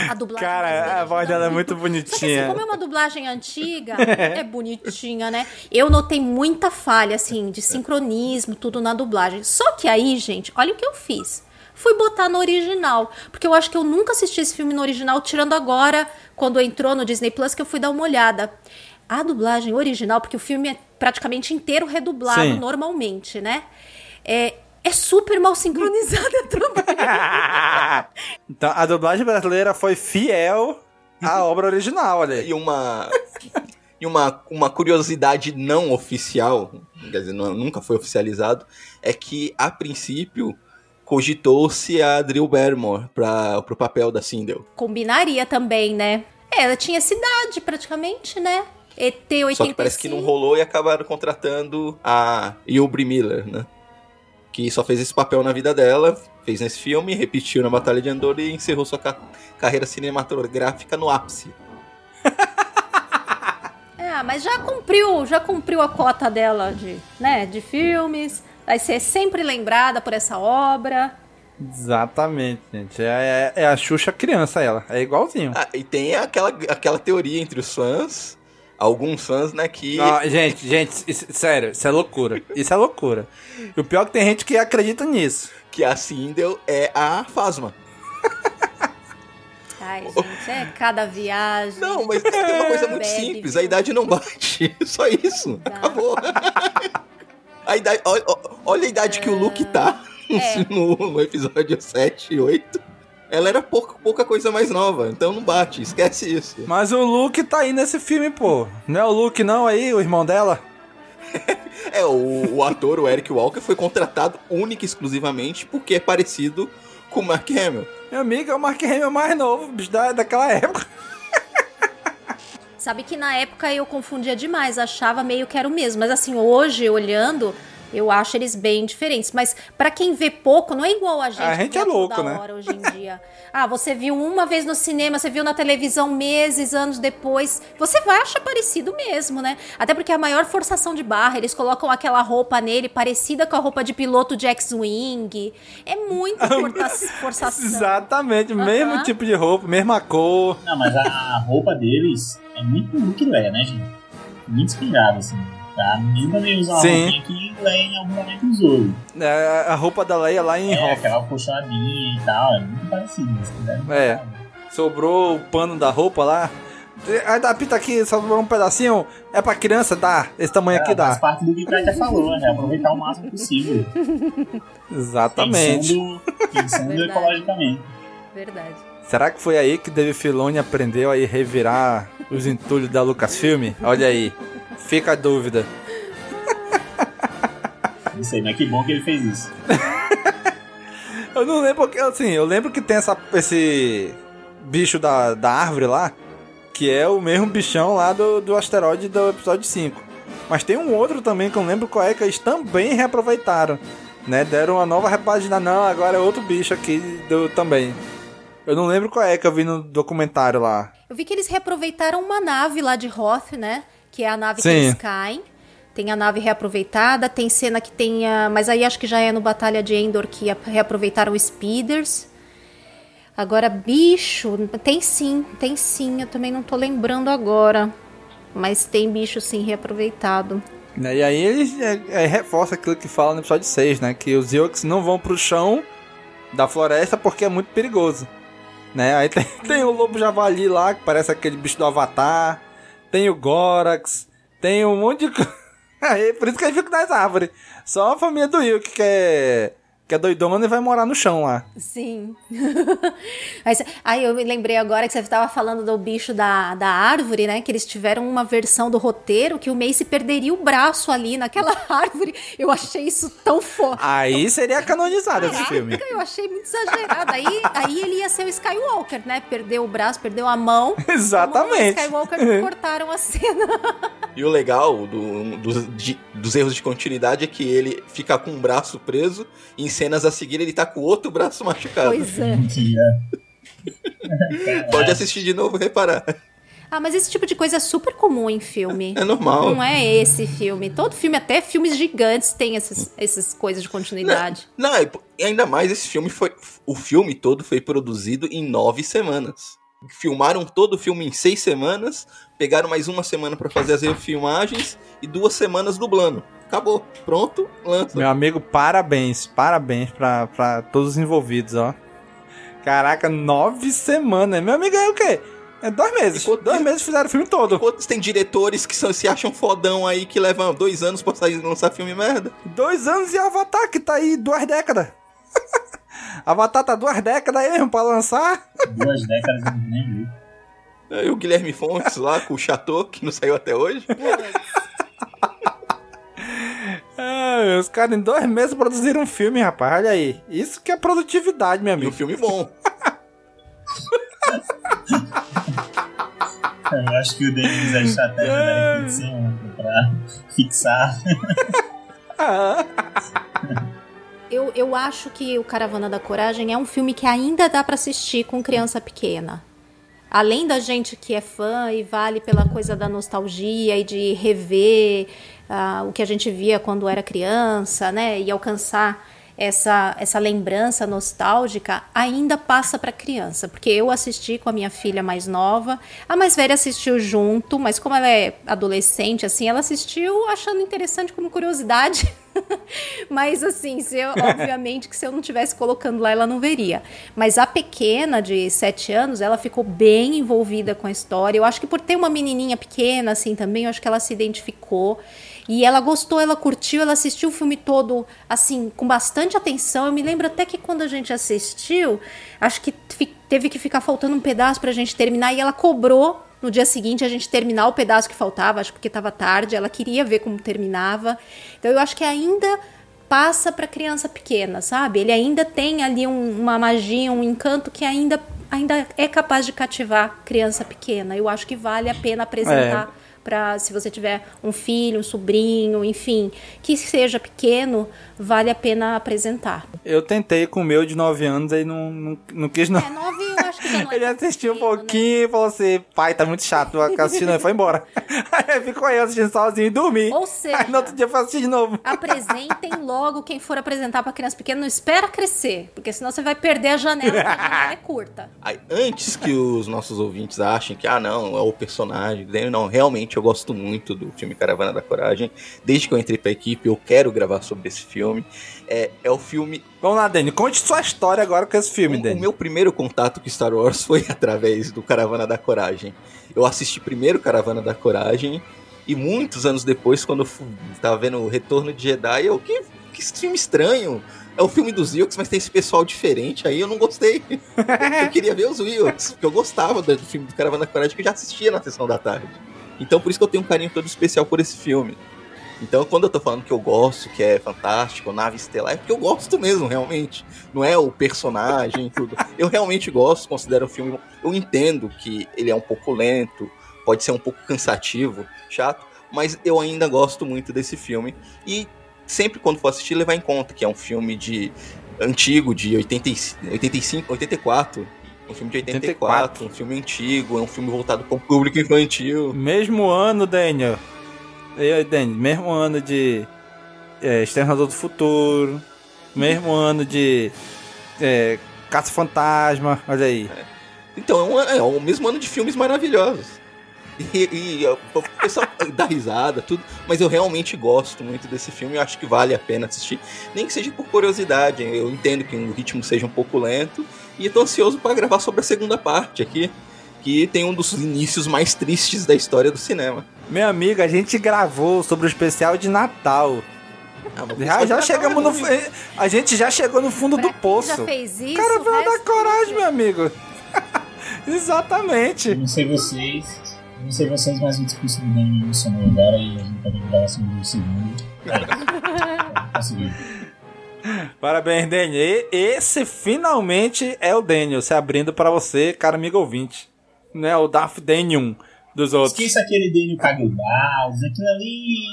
A dublagem Cara, a voz dela é muito Só que assim, bonitinha. como é uma dublagem antiga, é bonitinha, né? Eu notei muita falha, assim, de sincronismo, tudo na dublagem. Só que aí, gente, olha o que eu fiz. Fui botar no original. Porque eu acho que eu nunca assisti esse filme no original, tirando agora, quando entrou no Disney Plus, que eu fui dar uma olhada. A dublagem original, porque o filme é praticamente inteiro redublado Sim. normalmente, né? É, é super mal sincronizada também. Então, a dublagem brasileira foi fiel à obra original, olha. E uma. E uma, uma curiosidade não oficial, quer dizer, não- nunca foi oficializado, é que, a princípio, cogitou-se a Drew Barrymore para pro papel da Sindel. Combinaria também, né? É, ela tinha cidade praticamente, né? ET 85. Só que parece que não rolou e acabaram contratando a Aubrey Miller, né? Que só fez esse papel na vida dela, fez nesse filme, repetiu na Batalha de Andor e encerrou sua ca- carreira cinematográfica no ápice. Ah, mas já cumpriu, já cumpriu a cota dela de, né, de filmes. Vai ser sempre lembrada por essa obra. Exatamente, gente. É, é- é a Xuxa criança, ela. É igualzinho. Ah, e tem aquela, aquela teoria entre os fãs, alguns fãs, né, que... Não, gente, gente, isso- sério, isso é loucura. Isso é loucura. E o pior é que tem gente que acredita nisso. Que a Sindel é a Fasma. Ai, gente, é cada viagem. Não, mas é uma coisa muito Bebe, simples, a idade não bate. Só isso. Acabou. A idade, olha, olha a idade que o Luke tá É. no, no episódio 7 e 8. Ela era pouca, pouca coisa mais nova, então não bate, esquece isso. Mas o Luke tá aí nesse filme, pô. Não é o Luke, não, aí, o irmão dela? É, o, o ator, o Eric Walker, foi contratado única e exclusivamente porque é parecido com o Mark Hamill. Meu amigo é o Mark Hamill mais novo, bicho, da, daquela época. Sabe que na época eu confundia demais, achava meio que era o mesmo. Mas assim, hoje, olhando, eu acho eles bem diferentes. Mas pra quem vê pouco, não é igual a gente. A que gente é louco, né? hora hoje em dia. Ah, você viu uma vez no cinema, você viu na televisão meses, anos depois. Você vai achar parecido mesmo, né? Até porque a maior forçação de barra, eles colocam aquela roupa nele parecida com a roupa de piloto de X-Wing. É muito força- forçação. Exatamente, mesmo tipo de roupa, mesma cor. Não, mas a roupa deles é muito Leia, né, gente? Muito inspirado, assim. Tá? Ninguém também usa uma Sim. roupinha que Leia em algum momento usou. É, a roupa da Leia lá em É, Hoth. aquela puxadinha e tal, é muito parecido. É. Sobrou o pano da roupa lá. Aí dá pita aqui, sobrou um pedacinho. É pra criança? Dá. Esse tamanho aqui É, dá. Faz parte do que o falou, né? Aproveitar o máximo possível. Exatamente. Pensando, pensando Verdade. ecologicamente. Verdade. Será que foi aí que Dave Filoni aprendeu a ir revirar os entulhos da Lucasfilm? Olha aí. Fica a dúvida. Não sei, mas que bom que ele fez isso. Eu não lembro, assim, eu lembro que tem essa, esse bicho da, da árvore lá, que é o mesmo bichão lá do, do asteroide do episódio 5. Mas tem um outro também que eu lembro qual é, que eles também reaproveitaram. Né? Deram uma nova repagina. Não, agora é outro bicho aqui do, também. Eu não lembro qual é que eu vi no documentário lá. Eu vi que eles reaproveitaram uma nave lá de Hoth, né? Que é a nave que Sim. eles caem. Tem a nave reaproveitada, tem cena que tem a... Mas aí acho que já é no Batalha de Endor que reaproveitaram os speeders. Agora, bicho, tem sim, tem sim. Eu também não tô lembrando agora. Mas tem bicho sim reaproveitado. Né, E aí eles é, é, reforça aquilo que fala no episódio 6, né? Que os Ewoks não vão pro chão da floresta porque é muito perigoso. Né? Aí tem, tem o lobo javali lá, que parece aquele bicho do Avatar. Tem o Gorax. Tem um monte de por isso que ele fica nas árvores. Só a família do Wilk que é, que é doidona e vai morar no chão lá. Sim. Aí, eu me lembrei agora que você estava falando do bicho da, da árvore, né? Que eles tiveram uma versão do roteiro que o Mace perderia o braço ali naquela árvore. Eu achei isso tão foda. Aí seria canonizado esse filme. Eu achei muito exagerado. Aí, aí ele ia ser o Skywalker, né? Perdeu o braço, perdeu a mão. Exatamente. O Skywalker cortaram a cena. E o legal do- dos, de- dos erros de continuidade é que ele fica com um braço preso e em cenas a seguir ele tá com o outro braço machucado. Pois é. Pode assistir de novo e reparar. Ah, mas esse tipo de coisa é super comum em filme. É normal. Não é esse filme. Todo filme, até filmes gigantes, tem essas, essas coisas de continuidade. Não, e pô, e ainda mais esse filme foi. O filme todo foi produzido em nove semanas. Filmaram todo o filme em seis semanas, pegaram mais uma semana pra fazer as refilmagens e duas semanas dublando. Acabou. Pronto, lança. Meu amigo, parabéns, parabéns pra, pra todos os envolvidos, ó. Caraca, nove semanas. Meu amigo é o quê? É dois meses. Dois meses fizeram o filme todo. Quantos tem diretores que são- se acham fodão aí que levam dois anos pra sair lançar filme merda? Dois anos e Avatar, que tá aí duas décadas. Avatar tá duas décadas aí mesmo pra lançar. Duas décadas nem vi. E o Guilherme Fontes lá com o Chateau, que não saiu até hoje. Ah, os caras em dois meses produziram um filme, rapaz. Olha aí. Isso que é produtividade, meu amigo. E um filme bom. Eu acho que o Denis usa a estratégia da repetição pra fixar. Eu, eu acho que o Caravana da Coragem é um filme que ainda dá para assistir com criança pequena. Além da gente que é fã e vale pela coisa da nostalgia e de rever o que a gente via quando era criança, né? E alcançar essa, essa lembrança nostálgica ainda passa para criança, porque eu assisti com a minha filha mais nova, a mais velha assistiu junto, mas como ela é adolescente, assim, ela assistiu achando interessante como curiosidade. mas assim, se eu, obviamente que se eu não tivesse colocando lá, ela não veria. Mas a pequena de 7 anos, ela ficou bem envolvida com a história. Eu acho que por ter uma menininha pequena assim também, eu acho que ela se identificou. E ela gostou, ela curtiu, ela assistiu o filme todo, assim, com bastante atenção. Eu me lembro até que quando a gente assistiu, acho que teve que ficar faltando um pedaço pra gente terminar e ela cobrou no dia seguinte a gente terminar o pedaço que faltava, acho porque estava tarde, ela queria ver como terminava. Então eu acho que ainda passa para criança pequena, sabe? Ele ainda tem ali um, uma magia, um encanto que ainda ainda é capaz de cativar criança pequena. Eu acho que vale a pena apresentar. É para se você tiver um filho, um sobrinho, enfim, que seja pequeno, vale a pena apresentar. Eu tentei com o meu de 9 anos e não, não, não quis não. É, 9 eu acho que já não é Ele assistiu um pouquinho né? e falou assim, pai, tá muito chato assistindo, e foi embora. Aí ficou eu assistindo sozinho e dormi. Ou seja, Aí no outro dia foi assistir de novo. Apresentem logo quem for apresentar para criança pequena, não espera crescer, porque senão você vai perder a janela, a janela é curta. Aí, antes que os nossos ouvintes achem que, ah, não, é o personagem, não, realmente eu gosto muito do filme Caravana da Coragem. Desde que eu entrei pra equipe, eu quero gravar sobre esse filme. É, é o filme. Vamos lá, Dani, conte sua história agora com esse filme, o, Dani. O meu primeiro contato com Star Wars foi através do Caravana da Coragem. Eu assisti primeiro Caravana da Coragem e muitos anos depois, quando eu tava vendo o Retorno de Jedi, eu, que, que filme estranho. É o filme dos Wilks, mas tem esse pessoal diferente. Aí eu não gostei. eu queria ver os Wilks, porque eu gostava do, filme do Caravana da Coragem, que eu já assistia na sessão da tarde. Então por isso que eu tenho um carinho todo especial por esse filme. Então, quando eu tô falando que eu gosto, que é fantástico, nave estelar, é porque eu gosto mesmo, realmente. Não é o personagem e tudo. Eu realmente gosto, considero o filme. Eu entendo que ele é um pouco lento, pode ser um pouco cansativo, chato, mas eu ainda gosto muito desse filme. E sempre quando for assistir, levar em conta que é um filme de antigo, de 85, 85 84. Um filme de 84, 84, um filme antigo, é um filme voltado para o público infantil. Mesmo ano, Daniel. Eu e Danny, mesmo ano de é, Exterminador do Futuro, mesmo ano de é, Caça-Fantasma, olha aí. É. Então, é, um, é o mesmo ano de filmes maravilhosos. E, e o pessoal dá risada, tudo, mas eu realmente gosto muito desse filme, eu acho que vale a pena assistir, nem que seja por curiosidade. Eu entendo que o ritmo seja um pouco lento e estou ansioso para gravar sobre a segunda parte aqui, que tem um dos inícios mais tristes da história do cinema. Meu amigo, a gente gravou sobre o especial de Natal. Ah, já, já chegamos no. A gente já chegou no fundo pra do poço. Já fez isso? Cara, veio da coragem, meu amigo. Exatamente. Não sei vocês. Não sei vocês, mas o discurso do Dani me emocionou agora e a gente pode gravar sobre o segundo. Consegui. Parabéns, Daniel. Esse finalmente é o Daniel se abrindo para você, cara amigo ouvinte. Né? O Darth Daniel dos outros. Esqueça aquele dele Cagubals, aquilo ali.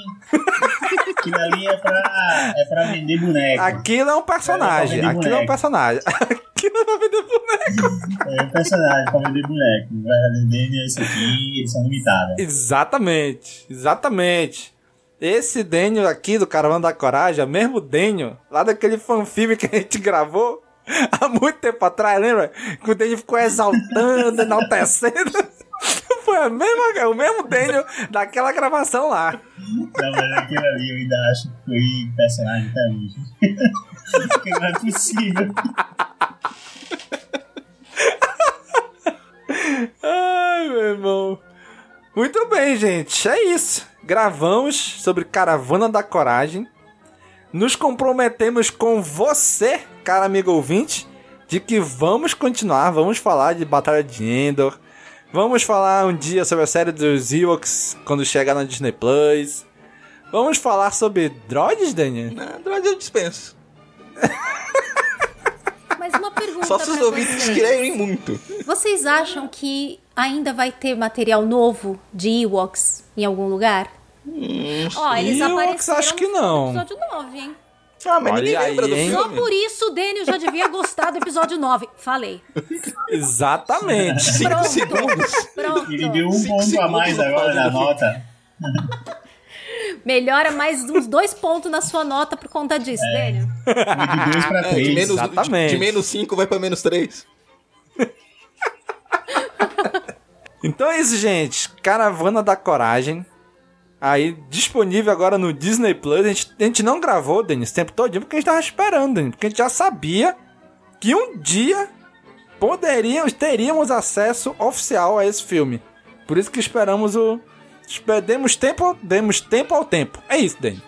aquilo ali é pra, é pra vender boneco. Aquilo é um personagem. É aquilo é um personagem. aquilo é pra vender boneco. É um personagem pra vender boneco. O dele é esse aqui, eles são limitados. Exatamente, exatamente. Esse Daniel aqui do Caravana da Coragem, é o mesmo Daniel, lá daquele fanfilme que a gente gravou há muito tempo atrás, lembra? Que o Daniel ficou exaltando, enaltecendo. Foi a mesma, o mesmo Daniel daquela gravação lá. Não, mas aquilo ali eu ainda acho que foi personagem até hoje. Porque não é possível. Ai, meu irmão. Muito bem, gente. É isso. Gravamos sobre Caravana da Coragem. Nos comprometemos com você, cara amigo ouvinte, de que vamos continuar, vamos falar de Batalha de Endor, Vamos falar um dia sobre a série dos Ewoks quando chegar na Disney Plus. Vamos falar sobre droids, Daniel? Não, droids eu dispenso. Mas uma pergunta Só se os ouvintes querem muito. Vocês acham que ainda vai ter material novo de Ewoks em algum lugar? Ó, eles apareceram acho que no não. episódio 9, hein? Ah, mas Olha ninguém aí, lembra do hein? Só filme. por isso o Daniel já devia gostar do episódio 9. Falei. Exatamente. Pronto. segundos. Pronto. Ele deu um Cinco ponto a mais agora na nota. Melhora mais uns dois pontos na sua nota por conta disso, Daniel. Foi de 2 pra É, de 3. menos, de, Exatamente. de menos 5 vai pra menos 3. Então é isso, gente. Caravana da Coragem. Aí, disponível agora no Disney Plus. A gente, a gente não gravou, Denis, esse tempo todo porque a gente tava esperando, Denis. Porque a gente já sabia que um dia poderíamos, teríamos acesso oficial a esse filme. Por isso que esperamos o. Demos tempo, demos tempo ao tempo. É isso, Denis.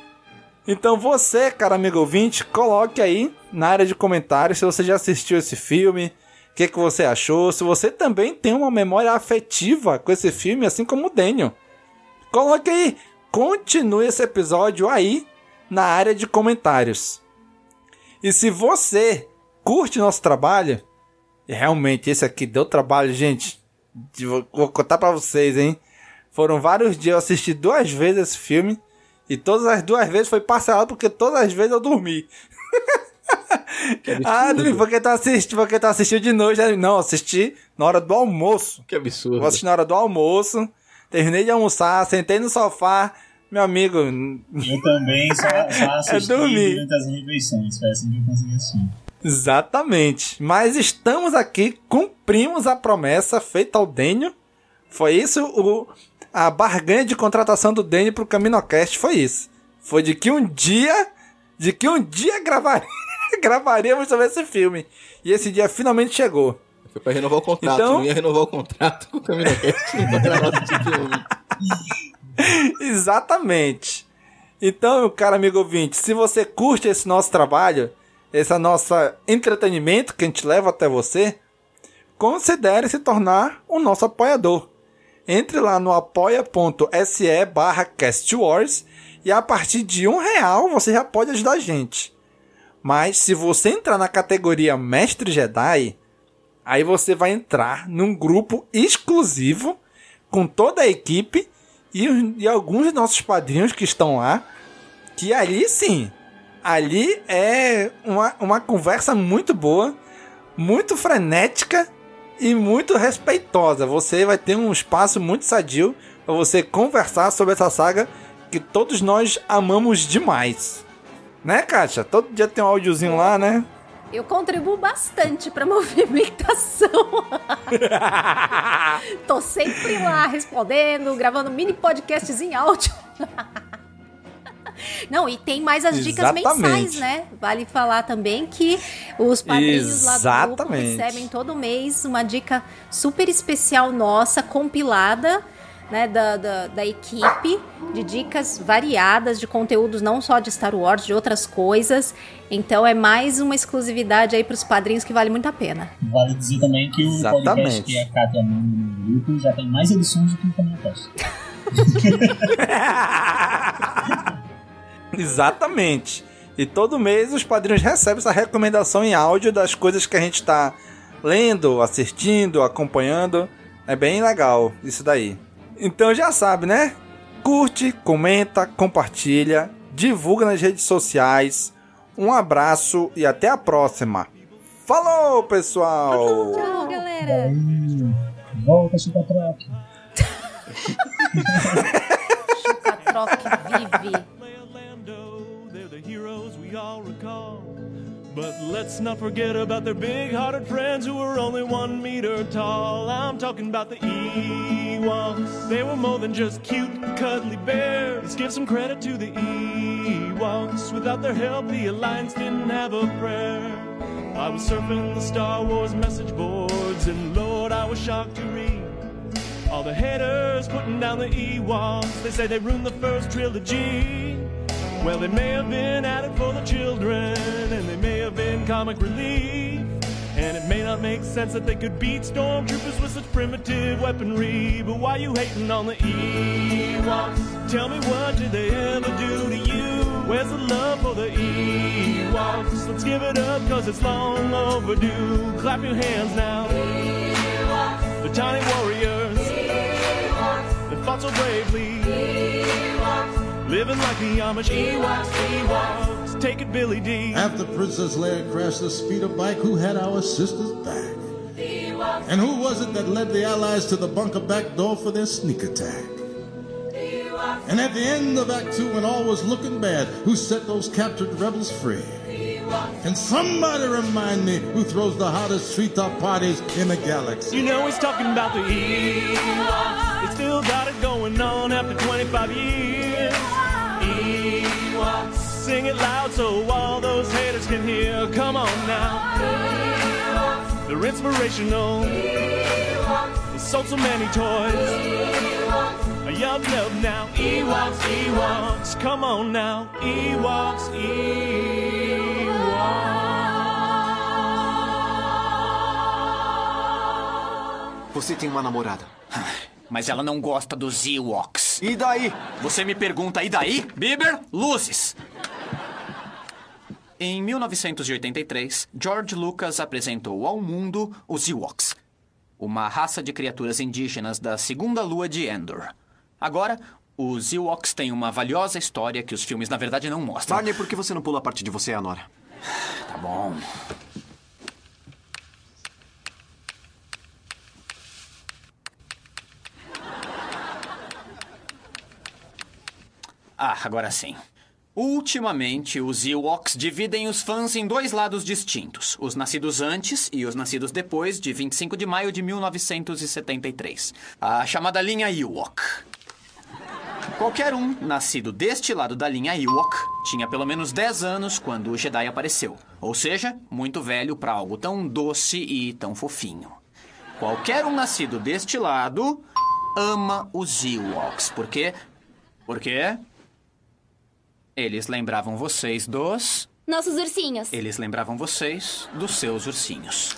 Então você, cara amigo ouvinte, coloque aí na área de comentários se você já assistiu esse filme, o que, que você achou, se você também tem uma memória afetiva com esse filme, assim como o Daniel. Coloque aí, continue esse episódio aí na área de comentários. E se você curte nosso trabalho, realmente esse aqui deu trabalho, gente. Vou, contar pra vocês, hein? Foram vários dias eu assisti duas vezes esse filme. E todas as duas vezes foi parcelado porque todas as vezes eu dormi. ah, dormi porque tu assistiu, porque tu assistiu de noite. Aí, Não, assisti na hora do almoço. Que absurdo. Vou assistir na hora do almoço. Terminei de almoçar, sentei no sofá. Meu amigo, Eu também só, só assisti dormir. durante as refeições. Foi assim que eu consegui assistir. Exatamente. Mas estamos aqui, cumprimos a promessa feita ao Dênio. Foi isso o a barganha de contratação do Dênio pro Caminocast foi isso. Foi de que um dia, de que um dia gravar, gravaríamos sobre esse filme. E esse dia finalmente chegou. Foi pra renovar o contrato. Então- Não ia renovar o contrato com o filme. Exatamente. Então, meu caro amigo ouvinte, se você curte esse nosso trabalho, esse nosso entretenimento que a gente leva até você, considere se tornar o nosso apoiador. Entre lá no apoia.se barra castwars e a partir de um real você já pode ajudar a gente. Mas se você entrar na categoria Mestre Jedi, aí você vai entrar num grupo exclusivo com toda a equipe e, e alguns dos nossos padrinhos que estão lá, que ali sim, ali é uma, uma conversa muito boa, muito frenética e muito respeitosa. Você vai ter um espaço muito sadio para você conversar sobre essa saga que todos nós amamos demais. Né, Kátia? Todo dia tem um áudiozinho lá, né? Eu contribuo bastante pra movimentação. Tô sempre lá respondendo, gravando mini podcasts em áudio. Não, e tem mais as dicas Exatamente. mensais, né? Vale falar também que os padrinhos lá do grupo recebem todo mês uma dica super especial nossa, compilada, né, da, da, da equipe, de dicas variadas, de conteúdos não só de Star Wars, de outras coisas. Então é mais uma exclusividade aí pros padrinhos que vale muito a pena. Vale dizer também que o podcast Exatamente. que a Kátia manda no grupo já tem mais edições do que o Caminhocast. Exatamente. E todo mês os padrinhos recebem essa recomendação em áudio das coisas que a gente está lendo, assistindo, acompanhando. É bem legal isso daí. Então já sabe, né? Curte, comenta, compartilha, divulga nas redes sociais. Um abraço e até a próxima. Falou, pessoal! Tchau, galera! Volta, Chupa Troca. Troque vive. But let's not forget about their big hearted friends who were only one meter tall. I'm talking about the Ewoks. They were more than just cute, cuddly bears. Let's give some credit to the Ewoks. Without their help, the Alliance didn't have a prayer. I was surfing the Star Wars message boards, and Lord, I was shocked to read. All the haters putting down the Ewoks. They say they ruined the first trilogy. Well, they may have been added for the children, and they may have been comic relief. And it may not make sense that they could beat stormtroopers with such primitive weaponry, but why you hating on the Ewoks? Tell me what did they ever do to you? Where's the love for the Ewoks? Let's give it up cause it's long overdue. Clap your hands now. Ewoks, the tiny warriors that fought so bravely. Living like the Amish Ewoks, Ewoks. Take it, Billy D. After Princess Leia crashed the speeder bike, who had our sisters back? And who was it that led the Allies to the bunker back door for their sneak attack? And at the end of Act Two, when all was looking bad, who set those captured rebels free? Can somebody remind me who throws the hottest treetop parties in the galaxy? You know he's talking about the Ewoks. They still got it going on after 25 years. Ewoks. Sing it loud so all those haters can hear. Come on now. Ewoks. They're inspirational. Ewoks. They sold so many toys. Ewoks. Yup, yup now. Ewoks, Ewoks. Come on now. Ewoks, Ewoks. Você tem uma namorada. Mas ela não gosta dos Ewoks. E daí? Você me pergunta, e daí? Bieber, luzes! Em 1983, George Lucas apresentou ao mundo os Ewoks, uma raça de criaturas indígenas da segunda lua de Endor. Agora, os Ewoks têm uma valiosa história que os filmes na verdade não mostram. Barney, por que você não pula a parte de você e a Nora? Tá bom. Ah, agora sim. Ultimamente, os Ewoks dividem os fãs em dois lados distintos: os nascidos antes e os nascidos depois de 25 de maio de 1973. A chamada linha Ewok. Qualquer um nascido deste lado da linha Ewok tinha pelo menos 10 anos quando o Jedi apareceu. Ou seja, muito velho para algo tão doce e tão fofinho. Qualquer um nascido deste lado ama os Ewoks. Por quê? Eles lembravam vocês dos. Nossos ursinhos. Eles lembravam vocês dos seus ursinhos.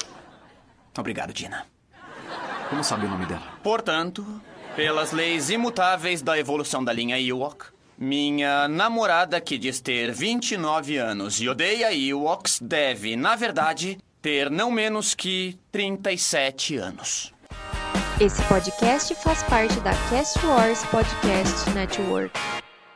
Obrigado, Dina. Como sabe o nome dela? Portanto, pelas leis imutáveis da evolução da linha Ewok, minha namorada, que diz ter 29 anos e odeia Ewoks, deve, na verdade, ter não menos que 37 anos. Esse podcast faz parte da Cast Wars Podcast Network.